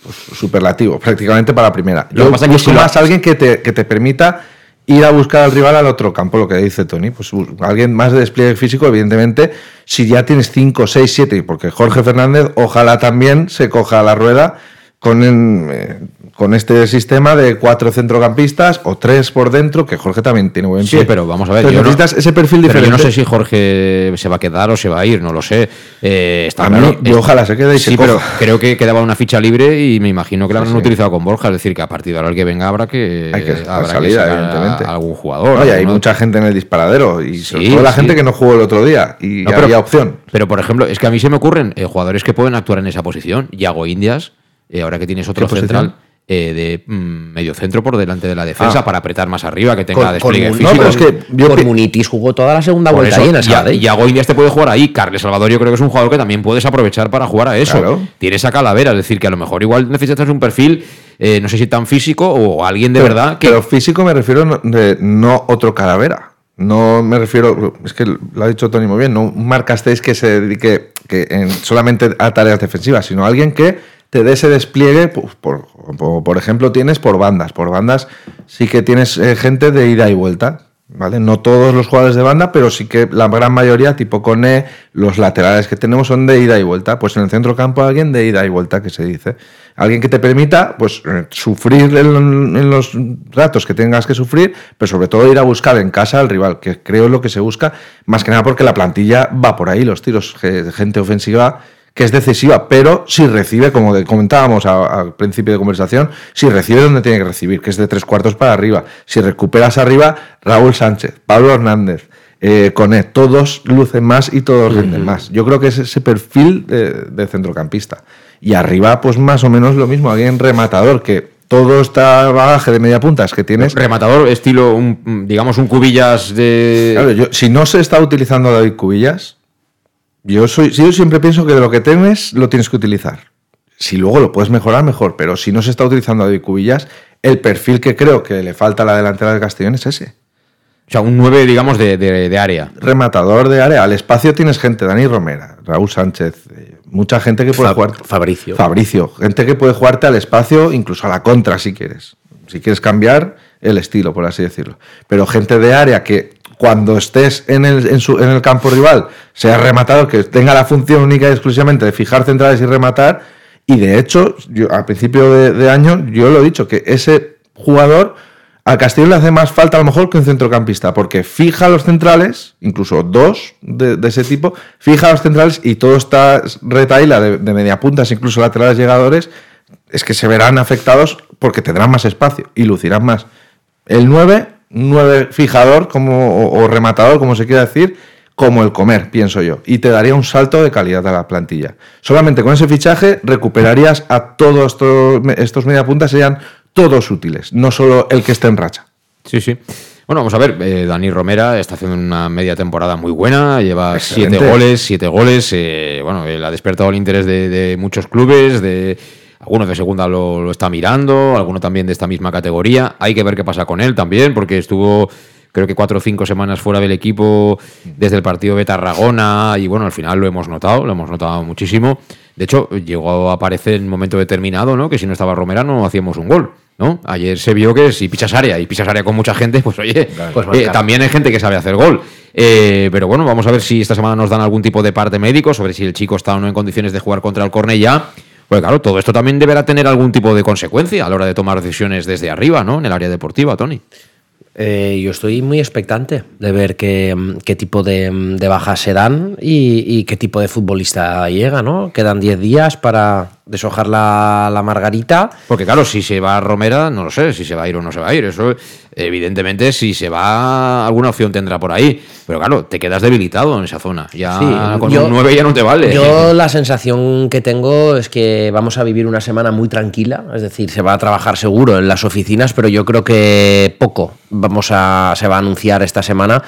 pues, superlativo, prácticamente para la primera. Lo que Yo pasa es que si lo- más alguien que te, que te permita ir a buscar al rival al otro campo, lo que dice Tony. Pues alguien más de despliegue físico, evidentemente, si ya tienes 5, 6, 7, porque Jorge Fernández ojalá también se coja la rueda con, eh, con este sistema de cuatro centrocampistas o tres por dentro, que Jorge también tiene buen Sí, pie. pero vamos a ver. Yo no- necesitas ese perfil pero diferente. yo no sé si Jorge se va a quedar o se va a ir, no lo sé. Eh, está A mí, claro, yo es- ojalá se quede y se Sí, pero coja. creo que quedaba una ficha libre y me imagino que la Sí, habrán sí. utilizado con Borja. Es decir, que a partir de ahora el que venga habrá que, Hay que habrá salida, evidentemente. a algún jugador. No, y hay mucha gente en el disparadero y sobre Sí, todo la sí. gente que no jugó el otro día y No, pero- había opción. Pero, por ejemplo, es que a mí se me ocurren eh, jugadores que pueden actuar en esa posición. Yago Indias, eh, ahora que tienes otro ¿Qué posición? Eh, de mm, medio centro por delante de la defensa Ah. para apretar más arriba, que tenga Con- despliegue con- físico. no, pero es que yo Con Munitis jugó toda la segunda Por vuelta eso, ahí en el ya, Sabadell. Yago Indias te puede jugar ahí. Carles Salvador yo creo que es un jugador que también puedes aprovechar para jugar a eso. Claro. Tienes a Calavera, es decir, que a lo mejor igual necesitas un perfil, eh, no sé si tan físico o alguien de pero, verdad que... Pero físico me refiero no, de no otro calavera. No me refiero, es que lo ha dicho Tony muy bien, no un Marc Castells que se dedique que en- solamente a tareas defensivas, sino alguien que te dé ese despliegue, por, por, por ejemplo, tienes por bandas. Por bandas sí que tienes eh, gente de ida y vuelta. ¿vale? No todos los jugadores de banda, pero sí que la gran mayoría, tipo Cone, los laterales que tenemos son de ida y vuelta. Pues en el centro campo alguien de ida y vuelta, que se dice. Alguien que te permita, pues, eh, sufrir en, en los ratos que tengas que sufrir, pero sobre todo ir a buscar en casa al rival, que creo es lo que se busca, más que nada porque la plantilla va por ahí, los tiros, gente ofensiva que es decisiva, pero si recibe, como comentábamos al principio de conversación, si recibe donde tiene que recibir, que es de tres cuartos para arriba. Si recuperas arriba, Raúl Sánchez, Pablo Hernández, eh, Coné, todos lucen más y todos rinden más. Yo creo que es ese perfil de, centrocampista. Y arriba, pues más o menos lo mismo, alguien rematador que todo este bagaje de media puntas que tienes. Rematador, estilo, un, digamos, un cubillas de. Claro, yo, si no se está utilizando David Cubillas, yo, soy, yo siempre pienso que de lo que temes lo tienes que utilizar. Si luego lo puedes mejorar, mejor. Pero si no se está utilizando a Cubillas, el perfil que creo que le falta a la delantera de Castellón es ese. O sea, un 9, digamos, de, área. Rematador de área. Al espacio tienes gente, Dani Romera, Raúl Sánchez, eh, mucha gente que puede jugar. Fabricio. Fabricio. Gente que puede jugarte al espacio, incluso a la contra si quieres. Si quieres cambiar el estilo, por así decirlo. Pero gente de área que cuando estés en el, campo rival, sea rematador, que tenga la función única y exclusivamente de fijar centrales y rematar. Y de hecho, yo, al principio de, año, yo lo he dicho, que ese jugador a Castillo le hace más falta a lo mejor que un centrocampista, porque fija los centrales, incluso dos de, ese tipo, fija los centrales y todo está retaila de, de media puntas, incluso laterales llegadores, es que se verán afectados porque tendrán más espacio y lucirán más. El 9 nueve fijador como, o, rematador, como se quiera decir, como el comer, pienso yo. Y te daría un salto de calidad a la plantilla. Solamente con ese fichaje recuperarías a todos estos, estos mediapuntas, serían todos útiles, no solo el que esté en racha. Sí, sí. Bueno, vamos a ver, eh, Dani Romera está haciendo una media temporada muy buena, lleva siete goles, siete goles, eh, bueno, él ha despertado el interés de muchos clubes, de alguno de segunda lo, está mirando, alguno también de esta misma categoría. Hay que ver qué pasa con él también, porque estuvo creo que cuatro o cinco semanas fuera del equipo desde el partido de Tarragona y bueno, al final lo hemos notado, lo hemos notado muchísimo. De hecho, llegó a aparecer en un momento determinado, ¿no? Que si no estaba Romera no hacíamos un gol. ¿No? Ayer se vio que si pichas área y pichas área con mucha gente, pues oye, pues eh, también hay gente que sabe hacer gol. Eh, pero bueno, vamos a ver si esta semana nos dan algún tipo de parte médico sobre si el chico está o no en condiciones de jugar contra el Cornellá pues claro, todo esto también deberá tener algún tipo de consecuencia a la hora de tomar decisiones desde arriba, ¿no? En el área deportiva, Tony. Eh, yo estoy muy expectante de ver qué, tipo de, bajas se dan y, qué tipo de futbolista llega, ¿no? Quedan 10 días para deshojar la, la, margarita. Porque claro, si se va a Romera, no lo sé, si se va a ir o no se va a ir. Eso, evidentemente, si se va, alguna opción tendrá por ahí. Pero claro, te quedas debilitado en esa zona. Ya con un 9 ya no te vale. Yo la sensación que tengo es que vamos a vivir una semana muy tranquila. Es decir, se va a trabajar seguro en las oficinas, pero yo creo que poco vamos a, se va a anunciar esta semana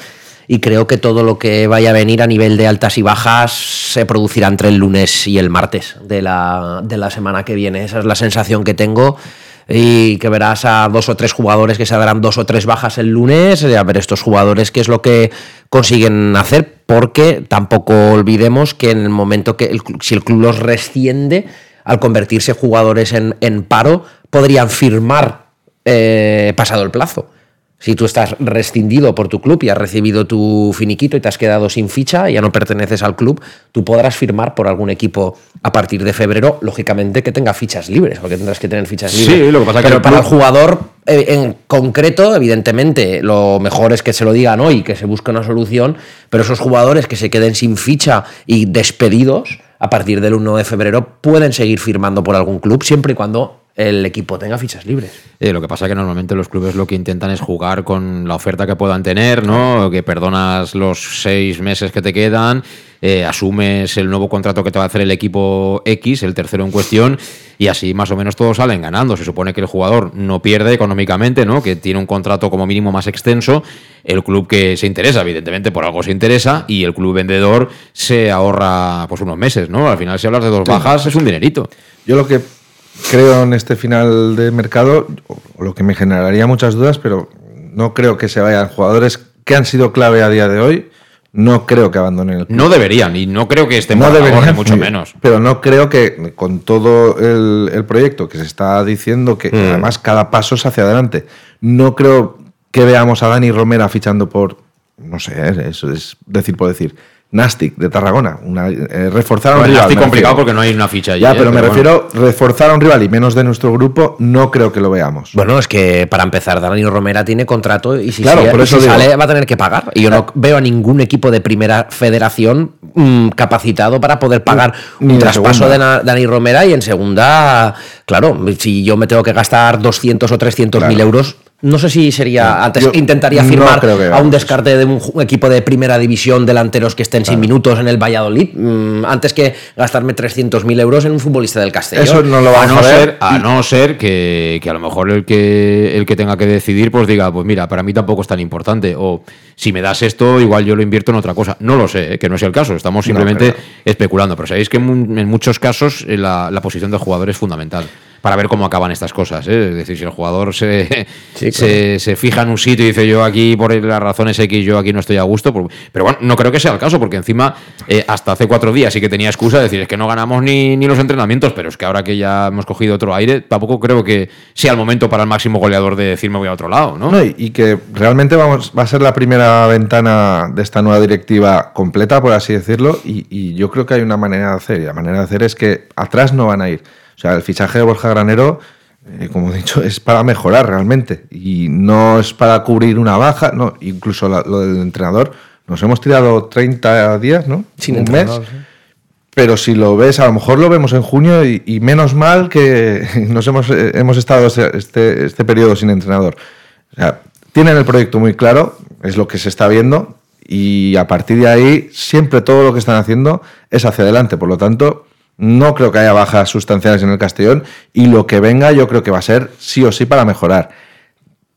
y creo que todo lo que vaya a venir a nivel de altas y bajas se producirá entre el lunes y el martes de la, de la semana que viene. Esa es la sensación que tengo y que verás a dos o tres jugadores que se darán dos o tres bajas el lunes, a ver estos jugadores qué es lo que consiguen hacer, porque tampoco olvidemos que en el momento que si el club los resciende, al convertirse jugadores en, en paro, podrían firmar eh, pasado el plazo. Si tú estás rescindido por tu club y has recibido tu finiquito y te has quedado sin ficha, y ya no perteneces al club, tú podrás firmar por algún equipo a partir de febrero, lógicamente que tenga fichas libres, porque tendrás que tener fichas libres. Sí, lo que pasa Pero que para el jugador eh, en concreto, evidentemente, lo mejor es que se lo digan hoy, que se busque una solución, pero esos jugadores que se queden sin ficha y despedidos a partir del 1 de febrero pueden seguir firmando por algún club siempre y cuando el equipo tenga fichas libres. Eh, lo que pasa es que normalmente los clubes lo que intentan es jugar con la oferta que puedan tener, ¿no? Que perdonas los seis meses que te quedan, eh, asumes el nuevo contrato que te va a hacer el equipo X, el tercero en cuestión, y así más o menos todos salen ganando. Se supone que el jugador no pierde económicamente, ¿no? Que tiene un contrato como mínimo más extenso. El club que se interesa, evidentemente, por algo se interesa, y el club vendedor se ahorra pues unos meses, ¿no? Al final, si hablas de dos bajas, es un dinerito. Yo lo que creo en este final de mercado, lo que me generaría muchas dudas, pero no creo que se vayan jugadores que han sido clave a día de hoy. No creo que abandonen el club. No deberían, y no creo que estén no deberían, mucho menos. Pero no creo que con todo el, proyecto que se está diciendo, que mm. además cada paso es hacia adelante, no creo que veamos a Dani Romera fichando por, no sé, eso es decir por decir, Nastic de Tarragona. Una, eh, reforzar a un Bueno, rival. Nastic me complicado porque no hay una ficha allí, Ya, eh, pero me pero refiero reforzar a un rival y menos de nuestro grupo, no creo que lo veamos. Bueno, es que para empezar, Dani Romera tiene contrato y si, Claro, sigue- por y eso si digo. sale va a tener que pagar. Y yo no veo a ningún equipo de primera federación mm, capacitado para poder pagar Ni un de traspaso de segunda. Dani Romera y en segunda, claro, si yo me tengo que gastar 200 o 300 mil euros. No sé si sería. Antes Yo intentaría no firmar creo que a un descarte de un equipo de primera división delanteros que estén sin minutos en el Valladolid, mm, antes que gastarme 300.000 euros en un futbolista del Castellón. Eso no lo a vamos no a ver. ser, a no ser que, que a lo mejor el que el que tenga que decidir, pues diga, pues mira, para mí tampoco es tan importante. O si me das esto, igual yo lo invierto en otra cosa. No lo sé, ¿eh? que no es el caso. Estamos simplemente pero- especulando. Pero sabéis que en muchos casos eh, la, la posición del jugador es fundamental. Para ver cómo acaban estas cosas. ¿eh? Es decir, si el jugador se, se, se fija en un sitio y dice yo aquí por las razones X, yo aquí no estoy a gusto. por- Pero bueno, no creo que sea el caso, porque encima eh, hasta hace cuatro días sí que tenía excusa de decir es que no ganamos ni, ni los entrenamientos, pero es que ahora que ya hemos cogido otro aire, tampoco creo que sea el momento para el máximo goleador de decir me voy a otro lado, ¿no? No, y, y que realmente vamos, va a ser la primera ventana de esta nueva directiva completa, por así decirlo, y, y yo creo que hay una manera de hacer, y la manera de hacer es que atrás no van a ir. O sea, el fichaje de Borja Granero, eh, como he dicho, es para mejorar realmente, y no es para cubrir una baja, no, incluso la- lo del entrenador, nos hemos tirado 30 días, ¿no? Sin Un entrenador, mes. sí. Pero si lo ves, a lo mejor lo vemos en junio y, y menos mal que nos hemos, eh, hemos estado este, este periodo sin entrenador. O sea, tienen el proyecto muy claro, es lo que se está viendo, y a partir de ahí siempre todo lo que están haciendo es hacia adelante. Por lo tanto, no creo que haya bajas sustanciales en el Castellón y lo que venga yo creo que va a ser sí o sí para mejorar.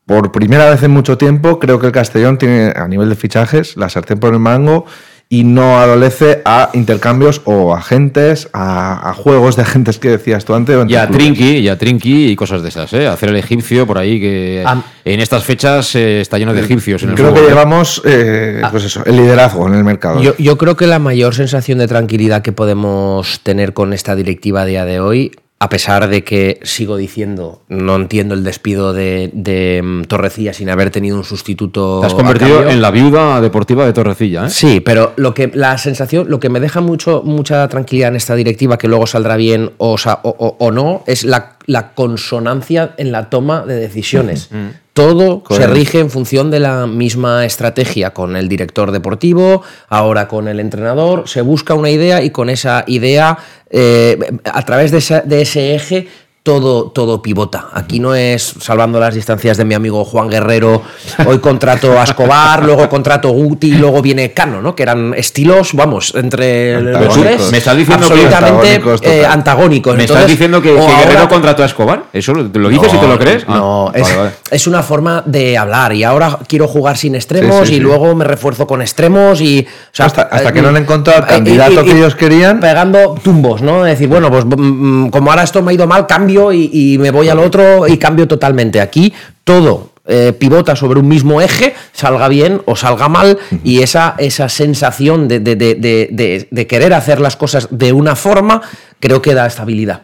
Por primera vez en mucho tiempo, creo que el Castellón tiene a nivel de fichajes la sartén por el mango y no adolece a intercambios o a agentes, a, a juegos de agentes que decías tú antes. Y a. Trinky, y a Trinky y cosas de esas, ¿eh? Hacer el egipcio por ahí, que en estas fechas eh, está lleno de egipcios en el Creo fútbol, que ¿eh? llevamos eh, pues eso, el liderazgo en el mercado. Yo, yo creo que la mayor sensación de tranquilidad que podemos tener con esta directiva a día de hoy, a pesar de que sigo diciendo, no entiendo el despido de, de mm, Torrecilla sin haber tenido un sustituto. Te has convertido en la viuda deportiva de Torrecilla, ¿eh? Sí, pero lo que la sensación, lo que me deja mucho, mucha tranquilidad en esta directiva, que luego saldrá bien o, o- o- o no, es la, la consonancia en la toma de decisiones. Todo se rige en función de la misma estrategia, con el director deportivo, ahora con el entrenador, se busca una idea y con esa idea, eh, a través de, esa- de ese eje, todo, todo pivota. Aquí no es salvando las distancias de mi amigo Juan Guerrero, hoy contrato a Escobar, luego contrato Guti, y luego viene Cano, ¿no? Que eran estilos, vamos, entre los tres. Me estás diciendo que- absolutamente Antagónicos, eh. ¿Me estás diciendo que, ahora- Guerrero contrató a Escobar? ¿Eso lo, lo dices y te lo crees? Ah, No, es, vale, vale. es una forma de hablar. Y ahora quiero jugar sin extremos Sí, sí, y sí. luego me refuerzo con extremos y. o sea, Hasta- hasta eh, que no han encontrado el eh, candidato que ellos querían. Pegando tumbos, ¿no? Es decir, bueno, pues mm, como ahora esto me ha ido mal, cambio y, y me voy al otro y cambio totalmente. Aquí todo. eh, pivota sobre un mismo eje, salga bien o salga mal, y esa, esa sensación de- de querer hacer las cosas de una forma, creo que da estabilidad.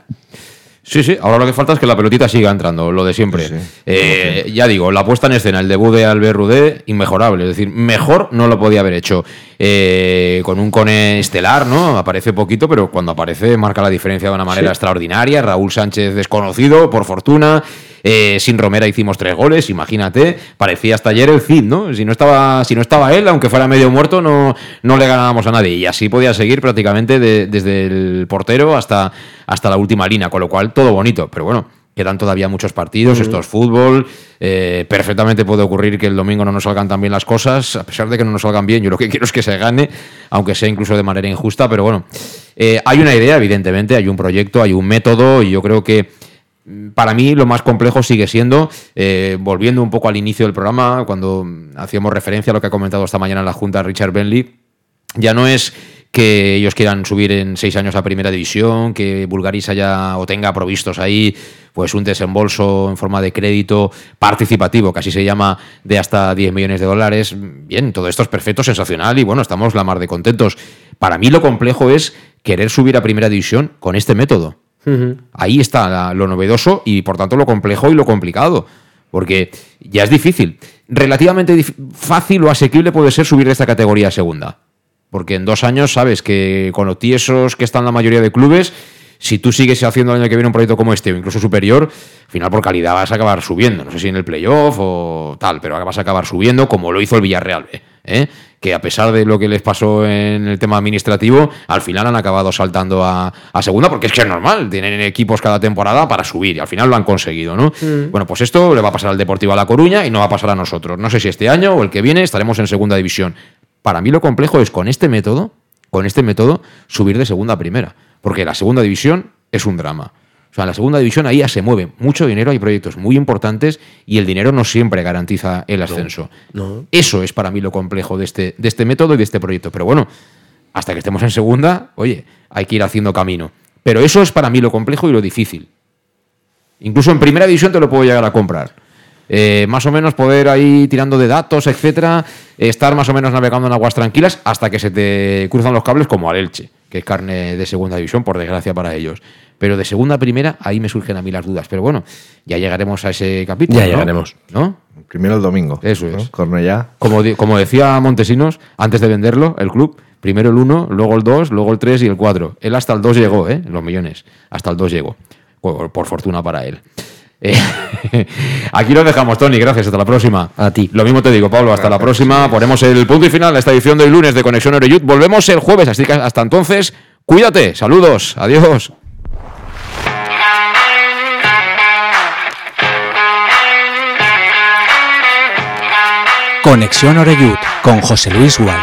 Sí, sí, ahora lo que falta es que la pelotita siga entrando, lo de siempre. Eh, Ya digo, la puesta en escena, el debut de Albert Rudé, inmejorable. Es decir, mejor no lo podía haber hecho. Eh, con un cone estelar, ¿no? Aparece poquito, pero cuando aparece marca la diferencia de una manera extraordinaria. Raúl Sánchez desconocido, por fortuna. Eh, sin Romera hicimos tres goles, imagínate. Parecía hasta ayer el Cid, ¿no? Si no estaba, si no estaba él, aunque fuera medio muerto, no, no le ganábamos a nadie. Y así podía seguir prácticamente de- desde el portero hasta, hasta la última línea, con lo cual todo bonito. Pero bueno, quedan todavía muchos partidos, esto es fútbol. eh, perfectamente puede ocurrir que el domingo no nos salgan tan bien las cosas, a pesar de que no nos salgan bien. Yo lo que quiero es que se gane, aunque sea incluso de manera injusta. Pero bueno, eh, hay una idea, evidentemente, hay un proyecto, hay un método, y yo creo que para mí lo más complejo sigue siendo, eh, volviendo un poco al inicio del programa, cuando hacíamos referencia a lo que ha comentado esta mañana la Junta Richard Bentley, ya no es que ellos quieran subir en seis años a primera división, que Bulgaris haya o tenga provistos ahí pues un desembolso en forma de crédito participativo, que así se llama, de hasta 10 millones de dólares. Bien, todo esto es perfecto, sensacional y bueno, estamos la mar de contentos. Para mí lo complejo es querer subir a primera división con este método. Ahí está lo novedoso y por tanto lo complejo y lo complicado. Porque ya es difícil. Relativamente fácil o asequible puede ser subir de esta categoría a segunda. Porque en dos años sabes que con los tiesos que están la mayoría de clubes, si tú sigues haciendo el año que viene un proyecto como este o incluso superior, al final por calidad vas a acabar subiendo. No sé si en el playoff o tal, pero vas a acabar subiendo como lo hizo el Villarreal. ¿eh? Que a pesar de lo que les pasó en el tema administrativo, al final han acabado saltando a, segunda, porque es que es normal, tienen equipos cada temporada para subir y al final lo han conseguido, ¿no? Mm. Bueno, pues esto le va a pasar al Deportivo a La Coruña y no va a pasar a nosotros. No sé si este año o el que viene estaremos en segunda división. Para mí lo complejo es con este método, con este método, subir de segunda a primera, porque la segunda división es un drama. O sea, en la segunda división ahí ya se mueve mucho dinero, hay proyectos muy importantes y el dinero no siempre garantiza el ascenso. Eso es para mí lo complejo de este, de este método y de este proyecto. Pero bueno, hasta que estemos en segunda, oye, hay que ir haciendo camino. Pero eso es para mí lo complejo y lo difícil. Incluso en primera división te lo puedo llegar a comprar. Eh, más o menos poder ahí tirando de datos, etcétera, estar más o menos navegando en aguas tranquilas hasta que se te cruzan los cables como al Elche, que es carne de segunda división, por desgracia para ellos. Pero de segunda a primera, ahí me surgen a mí las dudas. Pero bueno, ya llegaremos a ese capítulo. Ya llegaremos. ¿No? Primero el domingo. Eso es. Cornellá. Como, como decía Montesinos, antes de venderlo, el club, primero el 1, luego el 2, luego el 3 y el 4. Él hasta el 2 llegó, ¿eh? Los millones. Hasta el 2 llegó. Por, fortuna para él. Eh, aquí lo dejamos, Tony. Gracias. Hasta la próxima. A ti. Lo mismo te digo, Pablo. Hasta la próxima. Ponemos el punto y final de esta edición de hoy lunes de Conexión Oreyud. Volvemos el jueves. Así que hasta entonces, cuídate. Saludos. Adiós. Conexión Oreyud con José Luis Gual.